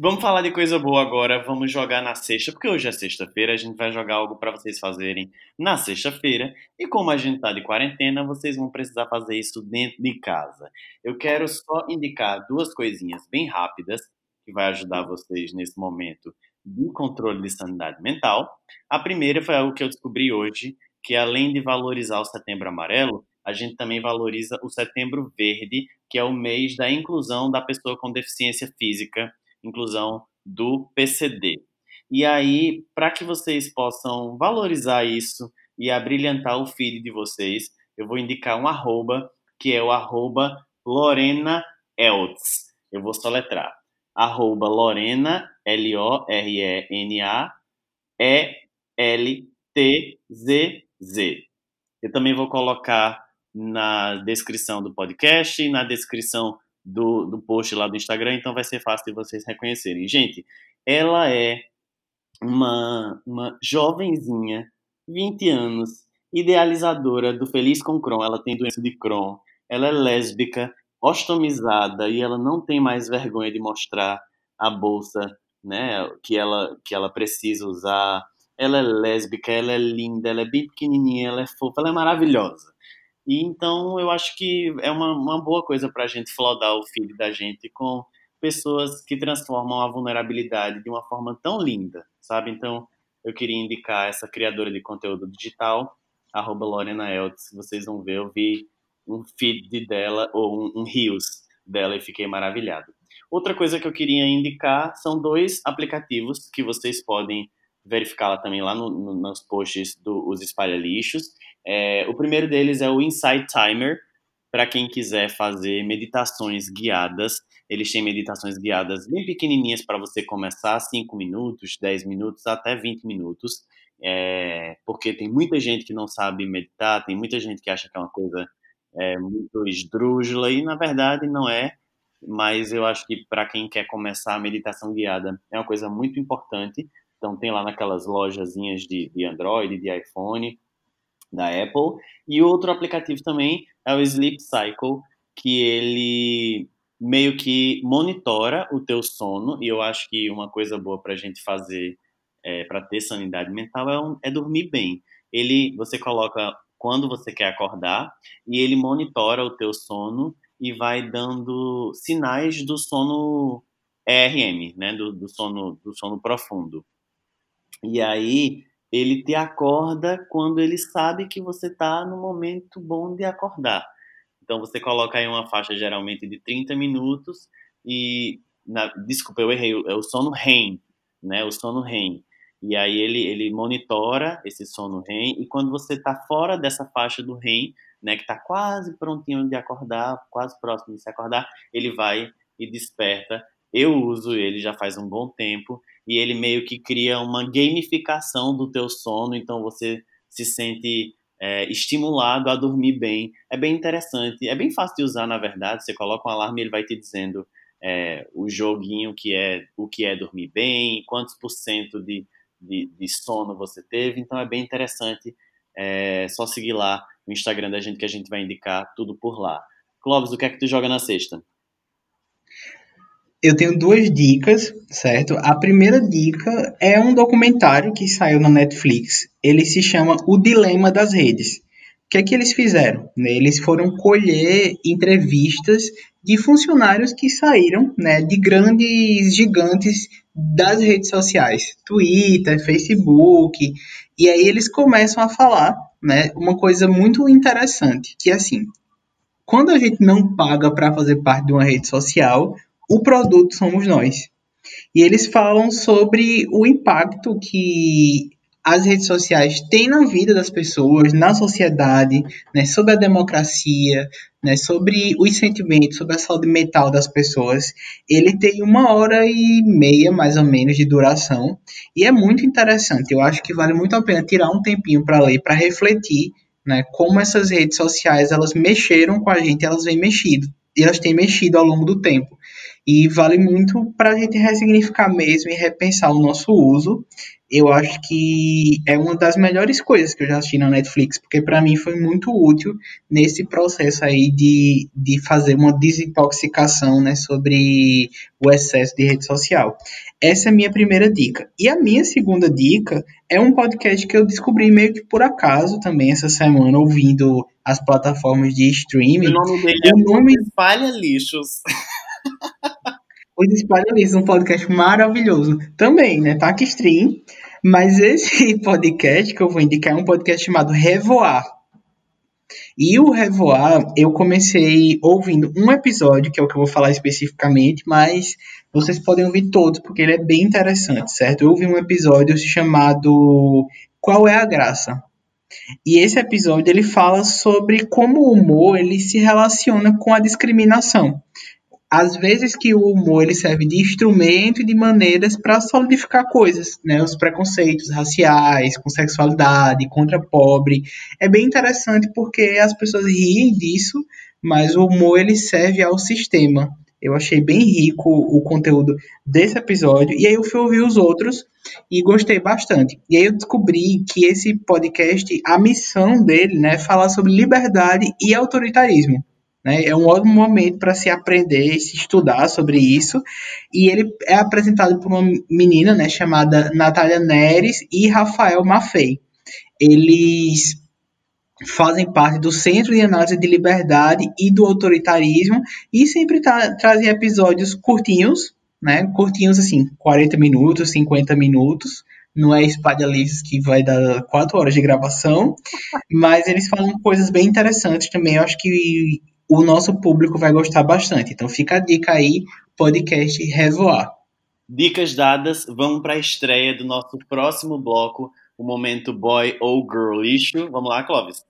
Vamos falar de coisa boa agora, vamos jogar na sexta, porque hoje é sexta-feira, a gente vai jogar algo para vocês fazerem na sexta-feira. E como a gente tá de quarentena, vocês vão precisar fazer isso dentro de casa. Eu quero só indicar duas coisinhas bem rápidas que vai ajudar vocês nesse momento de controle de sanidade mental. A primeira foi algo que eu descobri hoje, que além de valorizar o Setembro Amarelo, a gente também valoriza o Setembro Verde, que é o mês da inclusão da pessoa com deficiência física, inclusão do PCD. E aí, para que vocês possam valorizar isso e abrilhantar o feed de vocês, eu vou indicar um arroba, que é o arroba Lorena Eltz. Eu vou soletrar arroba Lorena, L-O-R-E-N-A, E-L-T-Z-Z. Eu também vou colocar na descrição do podcast e na descrição do, do post lá do Instagram, então vai ser fácil de vocês reconhecerem. Gente, ela é uma, uma jovenzinha, 20 anos, idealizadora do Feliz com Crohn. Ela tem doença de Crohn, ela é lésbica, ostomizada e ela não tem mais vergonha de mostrar a bolsa, né, que ela que ela precisa usar. Ela é lésbica, ela é linda, ela é bem pequenininha, ela é fofa, ela é maravilhosa. E então eu acho que é uma, uma boa coisa para a gente flodar o feed da gente com pessoas que transformam a vulnerabilidade de uma forma tão linda, sabe? Então eu queria indicar essa criadora de conteúdo digital, arroba Lorena Eltz, vocês vão ver, eu vi um feed dela, ou um, um rios dela e fiquei maravilhado. Outra coisa que eu queria indicar são dois aplicativos que vocês podem verificar lá também lá no, no, nos posts dos espalha lixos. É, o primeiro deles é o Insight Timer, para quem quiser fazer meditações guiadas. Eles têm meditações guiadas bem pequenininhas para você começar, 5 minutos, 10 minutos, até 20 minutos. É, porque tem muita gente que não sabe meditar, tem muita gente que acha que é uma coisa é, muito esdrúxula, e na verdade não é. Mas eu acho que para quem quer começar a meditação guiada é uma coisa muito importante. Então tem lá naquelas lojazinhas de, de Android, de iPhone, da Apple. E outro aplicativo também é o Sleep Cycle, que ele meio que monitora o teu sono. E eu acho que uma coisa boa para a gente fazer é, para ter sanidade mental é, um, é dormir bem. Ele, você coloca quando você quer acordar e ele monitora o teu sono e vai dando sinais do sono ERM, né, do, do sono do sono profundo. E aí ele te acorda quando ele sabe que você está no momento bom de acordar. Então você coloca aí uma faixa geralmente de 30 minutos e na, desculpa, eu errei, é o sono REM, né? O sono REM. E aí ele, ele monitora esse sono REM e quando você está fora dessa faixa do REM, né, que está quase prontinho de acordar, quase próximo de se acordar, ele vai e desperta. Eu uso ele já faz um bom tempo e ele meio que cria uma gamificação do teu sono, então você se sente é, estimulado a dormir bem. É bem interessante, é bem fácil de usar, na verdade. Você coloca um alarme ele vai te dizendo é, o joguinho que é o que é dormir bem, quantos por cento de, de, de sono você teve. Então é bem interessante. É só seguir lá o Instagram da gente que a gente vai indicar tudo por lá. Clóvis, o que é que tu joga na sexta? Eu tenho duas dicas, certo? A primeira dica é um documentário que saiu na Netflix. Ele se chama O Dilema das Redes. O que é que eles fizeram? Né? Eles foram colher entrevistas de funcionários que saíram né, de grandes gigantes das redes sociais, Twitter, Facebook, e aí eles começam a falar né, uma coisa muito interessante, que é assim, quando a gente não paga para fazer parte de uma rede social, o produto somos nós. E eles falam sobre o impacto que as redes sociais têm na vida das pessoas, na sociedade, né, sobre a democracia, né, sobre os sentimentos, sobre a saúde mental das pessoas. Ele tem uma hora e meia, mais ou menos, de duração, e é muito interessante. Eu acho que vale muito a pena tirar um tempinho para ler, para refletir né, como essas redes sociais elas mexeram com a gente, elas vêm mexido, e elas têm mexido ao longo do tempo. E vale muito para a gente ressignificar mesmo e repensar o nosso uso. Eu acho que é uma das melhores coisas que eu já assisti na Netflix, porque para mim foi muito útil nesse processo aí de, de fazer uma desintoxicação né, sobre o excesso de rede social. Essa é a minha primeira dica. E a minha segunda dica é um podcast que eu descobri meio que por acaso também essa semana, ouvindo as plataformas de streaming. O nome dele é o nome... Espalha Lixos. <laughs> Os Espalhalistas, um podcast maravilhoso. Também, né? Tá aqui stream. Mas esse <laughs> podcast que eu vou indicar é um podcast chamado Revoar. E o Revoar, eu comecei ouvindo um episódio, que é o que eu vou falar especificamente, mas vocês podem ouvir todos, porque ele é bem interessante, certo? Eu ouvi um episódio chamado Qual é a Graça? E esse episódio ele fala sobre como o humor ele se relaciona com a discriminação às vezes que o humor ele serve de instrumento e de maneiras para solidificar coisas, né? Os preconceitos raciais, com sexualidade, contra pobre. É bem interessante porque as pessoas riem disso, mas o humor ele serve ao sistema. Eu achei bem rico o conteúdo desse episódio e aí eu fui ouvir os outros e gostei bastante. E aí eu descobri que esse podcast, a missão dele, né, é falar sobre liberdade e autoritarismo. Né? É um ótimo momento para se aprender e se estudar sobre isso. E ele é apresentado por uma menina né, chamada Natália Neres e Rafael Maffei. Eles fazem parte do Centro de Análise de Liberdade e do Autoritarismo e sempre tra trazem episódios curtinhos, né? Curtinhos assim, 40 minutos, 50 minutos. Não é Espada Livres que vai dar 4 horas de gravação, <laughs> mas eles falam coisas bem interessantes também. Eu acho que o nosso público vai gostar bastante. Então fica a dica aí, podcast Revoar. Dicas dadas, vamos para a estreia do nosso próximo bloco, o momento boy ou girl lixo. Vamos lá, Clóvis.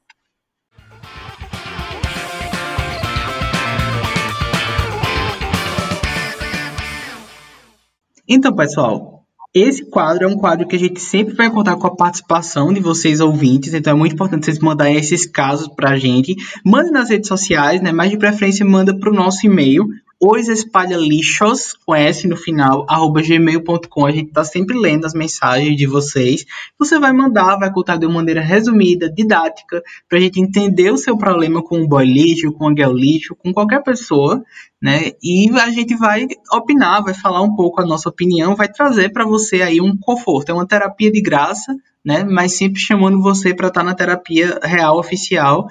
Então, pessoal, esse quadro é um quadro que a gente sempre vai contar com a participação de vocês ouvintes, então é muito importante vocês mandarem esses casos para a gente. Mande nas redes sociais, né? Mas de preferência manda para o nosso e-mail, os espalhalixos, com S no final, arroba gmail.com. A gente tá sempre lendo as mensagens de vocês. Você vai mandar, vai contar de uma maneira resumida, didática, pra gente entender o seu problema com o boy lixo, com o girl lixo, com qualquer pessoa, né? E a gente vai opinar, vai falar um pouco a nossa opinião, vai trazer para você aí um conforto. É uma terapia de graça, né? Mas sempre chamando você para estar tá na terapia real, oficial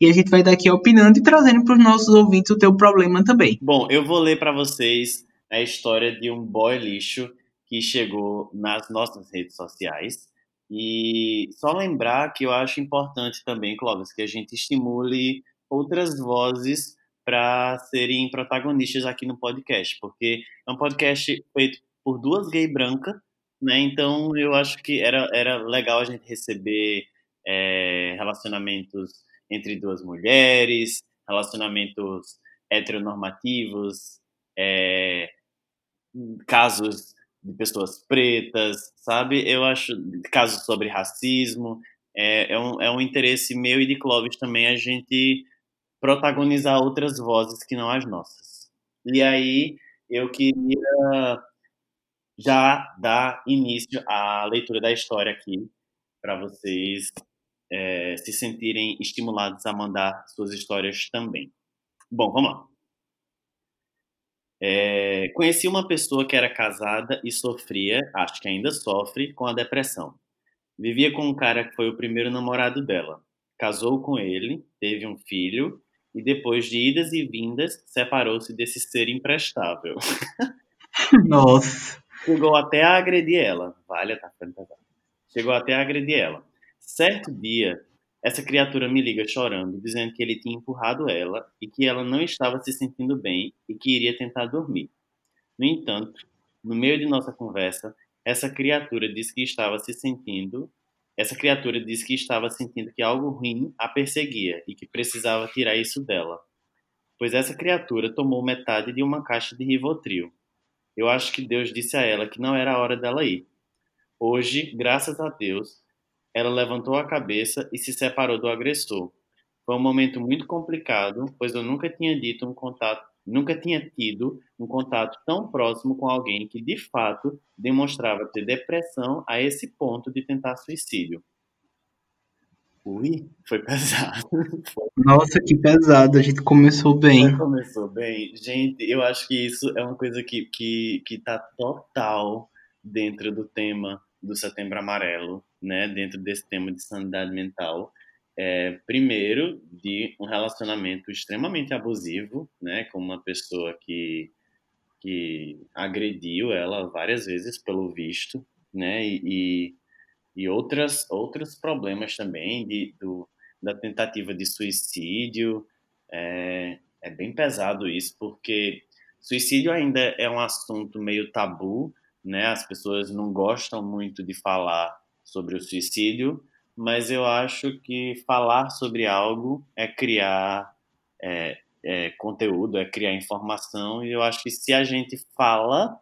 e a gente vai daqui opinando e trazendo para os nossos ouvintes o teu problema também. Bom, eu vou ler para vocês a história de um boy lixo que chegou nas nossas redes sociais. E só lembrar que eu acho importante também, Clóvis, que a gente estimule outras vozes para serem protagonistas aqui no podcast, porque é um podcast feito por duas gays brancas, né? Então eu acho que era, era legal a gente receber é, relacionamentos entre duas mulheres, relacionamentos heteronormativos, é, casos de pessoas pretas, sabe? Eu acho casos sobre racismo. É, é, um, é um interesse meu e de Clóvis também a gente protagonizar outras vozes que não as nossas. E aí eu queria já dar início à leitura da história aqui para vocês é, se sentirem estimulados a mandar suas histórias também. Bom, vamos lá. É, conheci uma pessoa que era casada e sofria, acho que ainda sofre, com a depressão. Vivia com um cara que foi o primeiro namorado dela. Casou com ele, teve um filho e depois de idas e vindas separou-se desse ser imprestável. <laughs> Nossa. Chegou até a agredir ela. Vale, tá ficando pesado. Chegou até a agredir ela. Certo dia, essa criatura me liga chorando, dizendo que ele tinha empurrado ela e que ela não estava se sentindo bem e que iria tentar dormir. No entanto, no meio de nossa conversa, essa criatura disse que estava se sentindo, essa criatura disse que estava sentindo que algo ruim a perseguia e que precisava tirar isso dela. Pois essa criatura tomou metade de uma caixa de Rivotril. Eu acho que Deus disse a ela que não era a hora dela ir. Hoje, graças a Deus, ela levantou a cabeça e se separou do agressor. Foi um momento muito complicado, pois eu nunca tinha dito um contato, nunca tinha tido um contato tão próximo com alguém que de fato demonstrava ter depressão a esse ponto de tentar suicídio. Ui, foi <laughs> pesado. Nossa, que pesado. A gente começou bem. Começou bem. Gente, eu acho que isso é uma coisa que, que, que tá total dentro do tema do Setembro Amarelo, né, dentro desse tema de sanidade mental, é, primeiro, de um relacionamento extremamente abusivo, né, com uma pessoa que, que agrediu ela várias vezes, pelo visto, né, e, e outras, outros problemas também de, do, da tentativa de suicídio. É, é bem pesado isso, porque suicídio ainda é um assunto meio tabu, né? As pessoas não gostam muito de falar sobre o suicídio, mas eu acho que falar sobre algo é criar é, é, conteúdo, é criar informação, e eu acho que se a gente fala,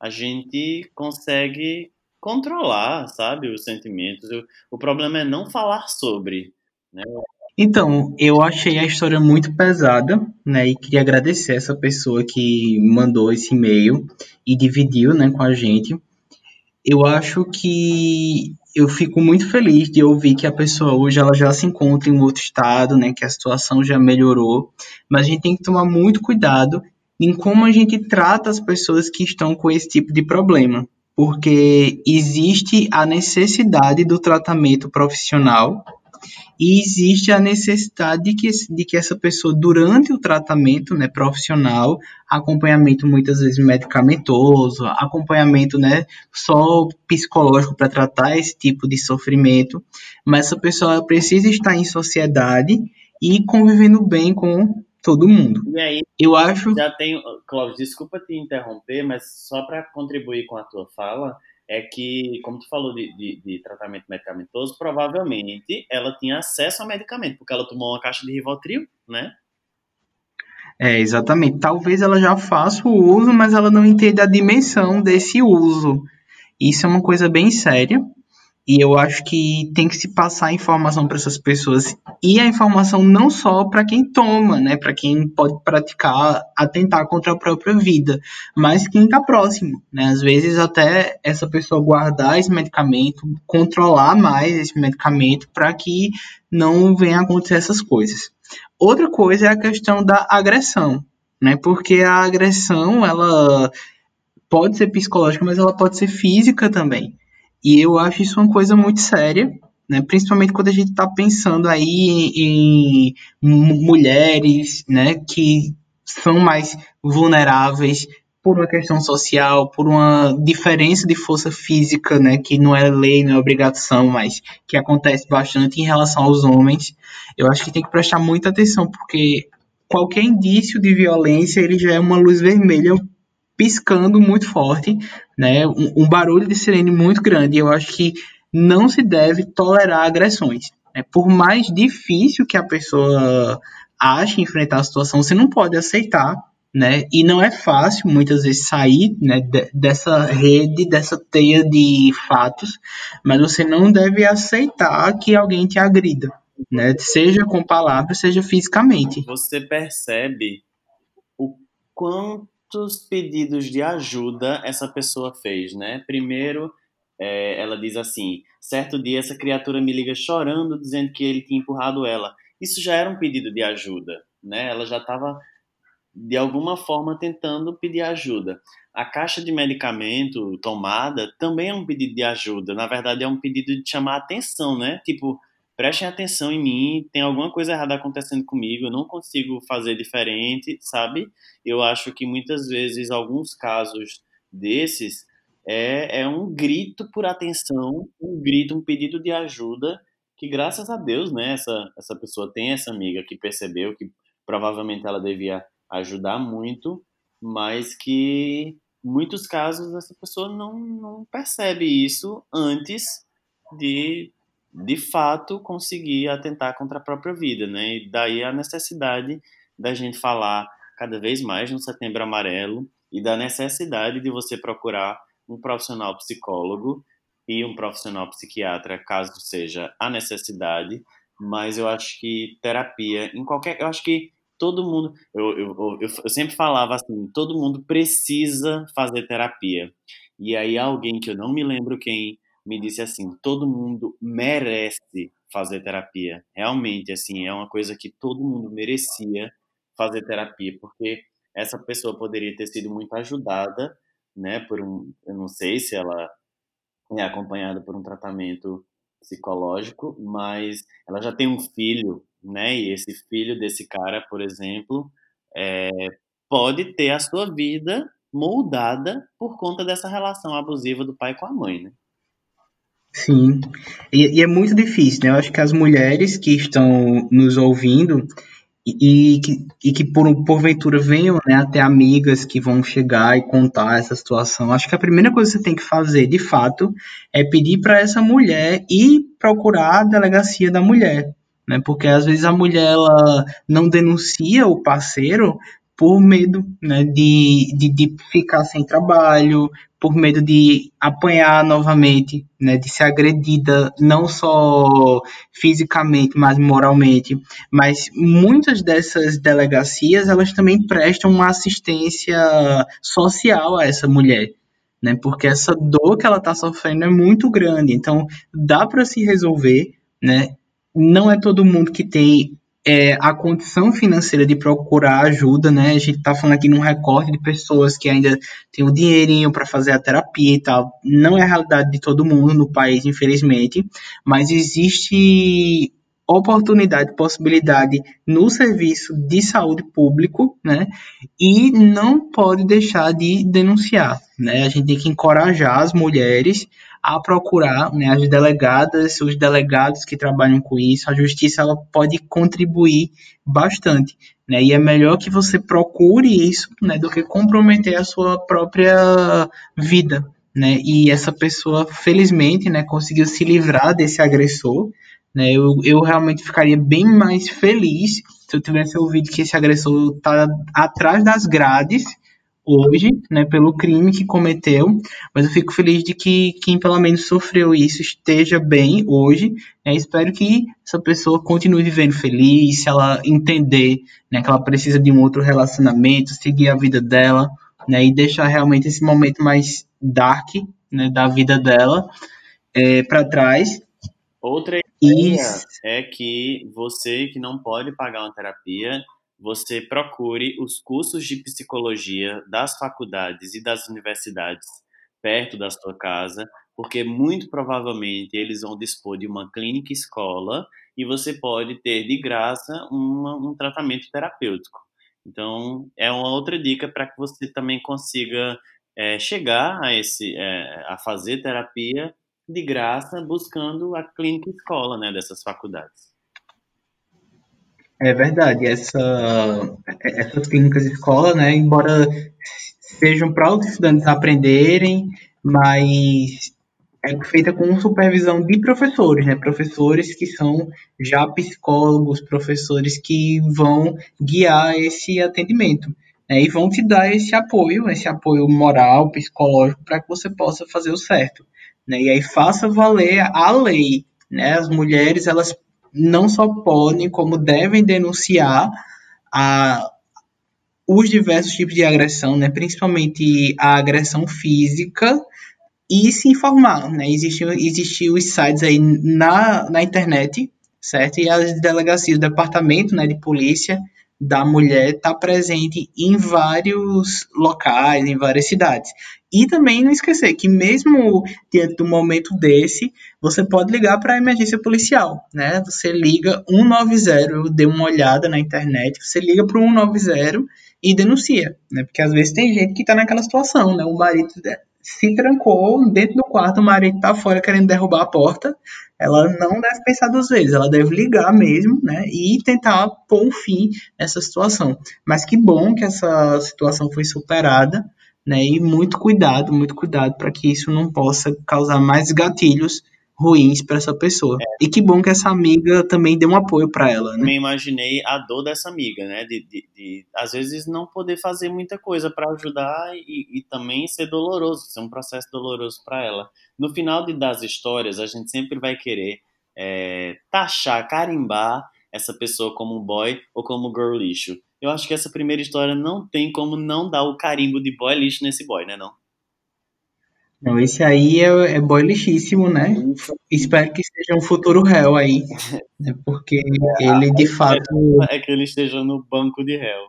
a gente consegue controlar, sabe, os sentimentos. o problema é não falar sobre, né? Então, eu achei a história muito pesada, né? E queria agradecer essa pessoa que mandou esse e-mail e dividiu, né, com a gente. Eu acho que eu fico muito feliz de ouvir que a pessoa hoje ela já se encontra em outro estado, né, que a situação já melhorou, mas a gente tem que tomar muito cuidado em como a gente trata as pessoas que estão com esse tipo de problema, porque existe a necessidade do tratamento profissional e existe a necessidade de que, de que essa pessoa, durante o tratamento né, profissional, acompanhamento muitas vezes medicamentoso, acompanhamento né, só psicológico para tratar esse tipo de sofrimento, mas essa pessoa precisa estar em sociedade e convivendo bem com todo mundo. E aí, eu acho. Já tenho, Cláudio, desculpa te interromper, mas só para contribuir com a tua fala, é que, como tu falou de, de, de, tratamento medicamentoso, provavelmente ela tinha acesso a medicamento, porque ela tomou uma caixa de Rivotril, né? É, exatamente. Talvez ela já faça o uso, mas ela não entenda a dimensão desse uso. Isso é uma coisa bem séria. E eu acho que tem que se passar a informação para essas pessoas e a informação não só para quem toma, né, para quem pode praticar, atentar contra a própria vida, mas quem está próximo, né? Às vezes até essa pessoa guardar esse medicamento, controlar mais esse medicamento para que não venha a acontecer essas coisas. Outra coisa é a questão da agressão, né? Porque a agressão, ela pode ser psicológica, mas ela pode ser física também. E eu acho isso uma coisa muito séria, né? principalmente quando a gente está pensando aí em, em, mulheres né? que são mais vulneráveis por uma questão social, por uma diferença de força física, né, que não é lei, não é obrigação, mas que acontece bastante em relação aos homens. Eu acho que tem que prestar muita atenção, porque qualquer indício de violência, ele já é uma luz vermelha piscando muito forte, né? Um, um, barulho de sirene muito grande. Eu acho que não se deve tolerar agressões. Né? Por mais difícil que a pessoa ache enfrentar a situação, você não pode aceitar, né? E não é fácil muitas vezes sair, né, dessa rede, dessa teia de fatos, mas você não deve aceitar que alguém te agrida, né? Seja com palavras, seja fisicamente. Você percebe o quanto quantos pedidos de ajuda essa pessoa fez, né? Primeiro, é, ela diz assim: certo dia essa criatura me liga chorando, dizendo que ele tinha empurrado ela. Isso já era um pedido de ajuda, né? Ela já estava de alguma forma tentando pedir ajuda. A caixa de medicamento tomada também é um pedido de ajuda. Na verdade, é um pedido de chamar atenção, né? Tipo, prestem atenção em mim, tem alguma coisa errada acontecendo comigo, eu não consigo fazer diferente, sabe? Eu acho que muitas vezes, alguns casos desses, é, é um grito por atenção, um grito, um pedido de ajuda, que graças a Deus, né, essa, essa pessoa tem essa amiga que percebeu que provavelmente ela devia ajudar muito, mas que muitos casos essa pessoa não, não percebe isso antes de de fato conseguir atentar contra a própria vida, né? E daí a necessidade da gente falar cada vez mais no Setembro Amarelo e da necessidade de você procurar um profissional psicólogo e um profissional psiquiatra, caso seja a necessidade. Mas eu acho que terapia, em qualquer. Eu acho que todo mundo. Eu, eu, eu, eu sempre falava assim: todo mundo precisa fazer terapia. E aí, alguém que eu não me lembro quem me disse assim: todo mundo merece fazer terapia. Realmente, assim, é uma coisa que todo mundo merecia fazer terapia, porque essa pessoa poderia ter sido muito ajudada, né, por um, eu não sei se ela é acompanhada por um tratamento psicológico, mas ela já tem um filho, né, e esse filho desse cara, por exemplo, é, pode ter a sua vida moldada por conta dessa relação abusiva do pai com a mãe, né? Sim, e, e, é muito difícil, né? Eu acho que as mulheres que estão nos ouvindo e, e que, e que por, porventura venham né, até amigas que vão chegar e contar essa situação, acho que a primeira coisa que você tem que fazer, de fato, é pedir para essa mulher ir procurar a delegacia da mulher, né? Porque às vezes a mulher ela não denuncia o parceiro por medo né, de, de, de ficar sem trabalho, por medo de apanhar novamente, né, de ser agredida não só fisicamente, mas moralmente. Mas muitas dessas delegacias elas também prestam uma assistência social a essa mulher, né, porque essa dor que ela está sofrendo é muito grande. Então dá para se resolver, né? Não é todo mundo que tem é, a condição financeira de procurar ajuda, né? A gente está falando aqui num recorte de pessoas que ainda têm o dinheirinho para fazer a terapia e tal. Não é a realidade de todo mundo no país, infelizmente, mas existe oportunidade, possibilidade no serviço de saúde público, né? E não pode deixar de denunciar, né? A gente tem que encorajar as mulheres a procurar, né, as delegadas, os delegados que trabalham com isso. A justiça ela pode contribuir bastante, né? E é melhor que você procure isso, né, do que comprometer a sua própria vida, né? E essa pessoa, felizmente, né, conseguiu se livrar desse agressor, né? Eu, eu realmente ficaria bem mais feliz se eu tivesse ouvido que esse agressor está atrás das grades hoje, né, pelo crime que cometeu, mas eu fico feliz de que quem pelo menos sofreu isso esteja bem hoje. Né, espero que essa pessoa continue vivendo feliz, se ela entender né, que ela precisa de um outro relacionamento, seguir a vida dela, né, e deixar realmente esse momento mais dark né, da vida dela é, para trás Outra ideia Isso. é que você que não pode pagar uma terapia, você procure os cursos de psicologia das faculdades e das universidades perto da sua casa, porque muito provavelmente eles vão dispor de uma clínica escola e você pode ter de graça uma, um tratamento terapêutico. Então, é uma outra dica para que você também consiga é, chegar a, esse, é, a fazer terapia de graça buscando a clínica escola né, dessas faculdades. É verdade, essa, essas clínicas escola, né, embora sejam para os estudantes aprenderem, mas é feita com supervisão de professores, né, professores que são já psicólogos, professores que vão guiar esse atendimento. Né, e vão te dar esse apoio, esse apoio moral, psicológico, para que você possa fazer o certo. Né? E aí faça valer a lei. Né? As mulheres elas não só podem, como devem denunciar a, os diversos tipos de agressão, né? principalmente a agressão física, e se informar. Né? Existem, existem os sites aí na, na internet, certo? E as delegacias, o departamento né, de polícia da mulher está presente em vários locais, em várias cidades. E também não esquecer que mesmo diante do momento desse, você pode ligar para a emergência policial, né? Você liga 190, eu dei uma olhada na internet, você liga para o 190 e denuncia, né? Porque às vezes tem gente que está naquela situação, né? O marido se trancou dentro do quarto, o marido está fora querendo derrubar a porta, ela não deve pensar duas vezes, ela deve ligar mesmo, né, e tentar pôr um fim nessa situação. Mas que bom que essa situação foi superada, né, e muito cuidado, muito cuidado para que isso não possa causar mais gatilhos ruins para essa pessoa. É. E que bom que essa amiga também deu um apoio para ela, né? Também imaginei a dor dessa amiga, né? De, de, de às vezes não poder fazer muita coisa para ajudar e, e, também ser doloroso, ser um processo doloroso para ela. No final de, das histórias, a gente sempre vai querer é, taxar, carimbar essa pessoa como um boy ou como girl lixo. Eu acho que essa primeira história não tem como não dar o carimbo de boy lixo nesse boy, né não? Não, esse aí é, é boy lixíssimo, né? Espero que seja um futuro réu aí, <laughs> né? porque ele de fato. É que ele esteja no banco de réu.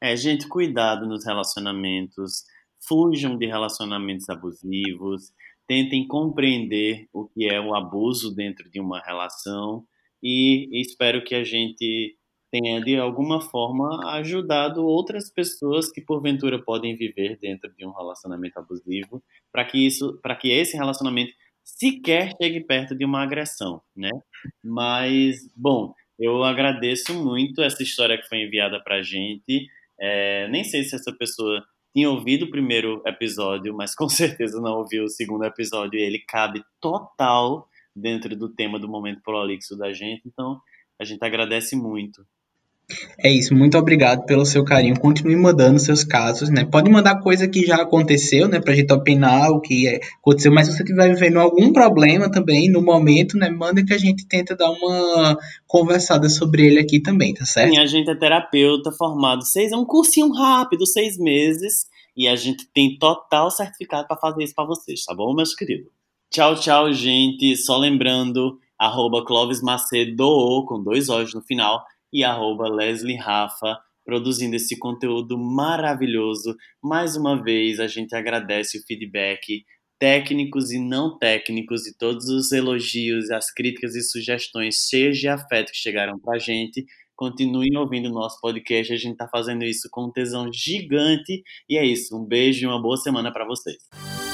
É, gente, cuidado nos relacionamentos, fujam de relacionamentos abusivos, tentem compreender o que é o abuso dentro de uma relação e espero que a gente tenha de alguma forma ajudado outras pessoas que porventura podem viver dentro de um relacionamento abusivo, para que isso, para que esse relacionamento sequer chegue perto de uma agressão, né? Mas bom, eu agradeço muito essa história que foi enviada para gente. É, nem sei se essa pessoa tinha ouvido o primeiro episódio, mas com <laughs> certeza não ouviu o segundo episódio. E ele cabe total dentro do tema do momento prolixo da gente. Então a gente agradece muito. É isso, muito obrigado pelo seu carinho. Continue mandando seus casos, né? Pode mandar coisa que já aconteceu, né? Pra gente opinar o que aconteceu, mas se você estiver vivendo algum problema também no momento, né? Manda que a gente tenta dar uma conversada sobre ele aqui também, tá certo? Sim, a gente é terapeuta formado seis, é um cursinho rápido, seis meses, e a gente tem total certificado para fazer isso para vocês, tá bom, meus queridos? Tchau, tchau, gente. Só lembrando, arroba Macedo, com dois olhos no final e arroba Leslie Rafa, produzindo esse conteúdo maravilhoso. Mais uma vez, a gente agradece o feedback. técnicos e não técnicos, e todos os elogios, as críticas e sugestões cheias de afeto que chegaram para a gente. Continuem ouvindo o nosso podcast, a gente está fazendo isso com um tesão gigante. E é isso, um beijo e uma boa semana para vocês.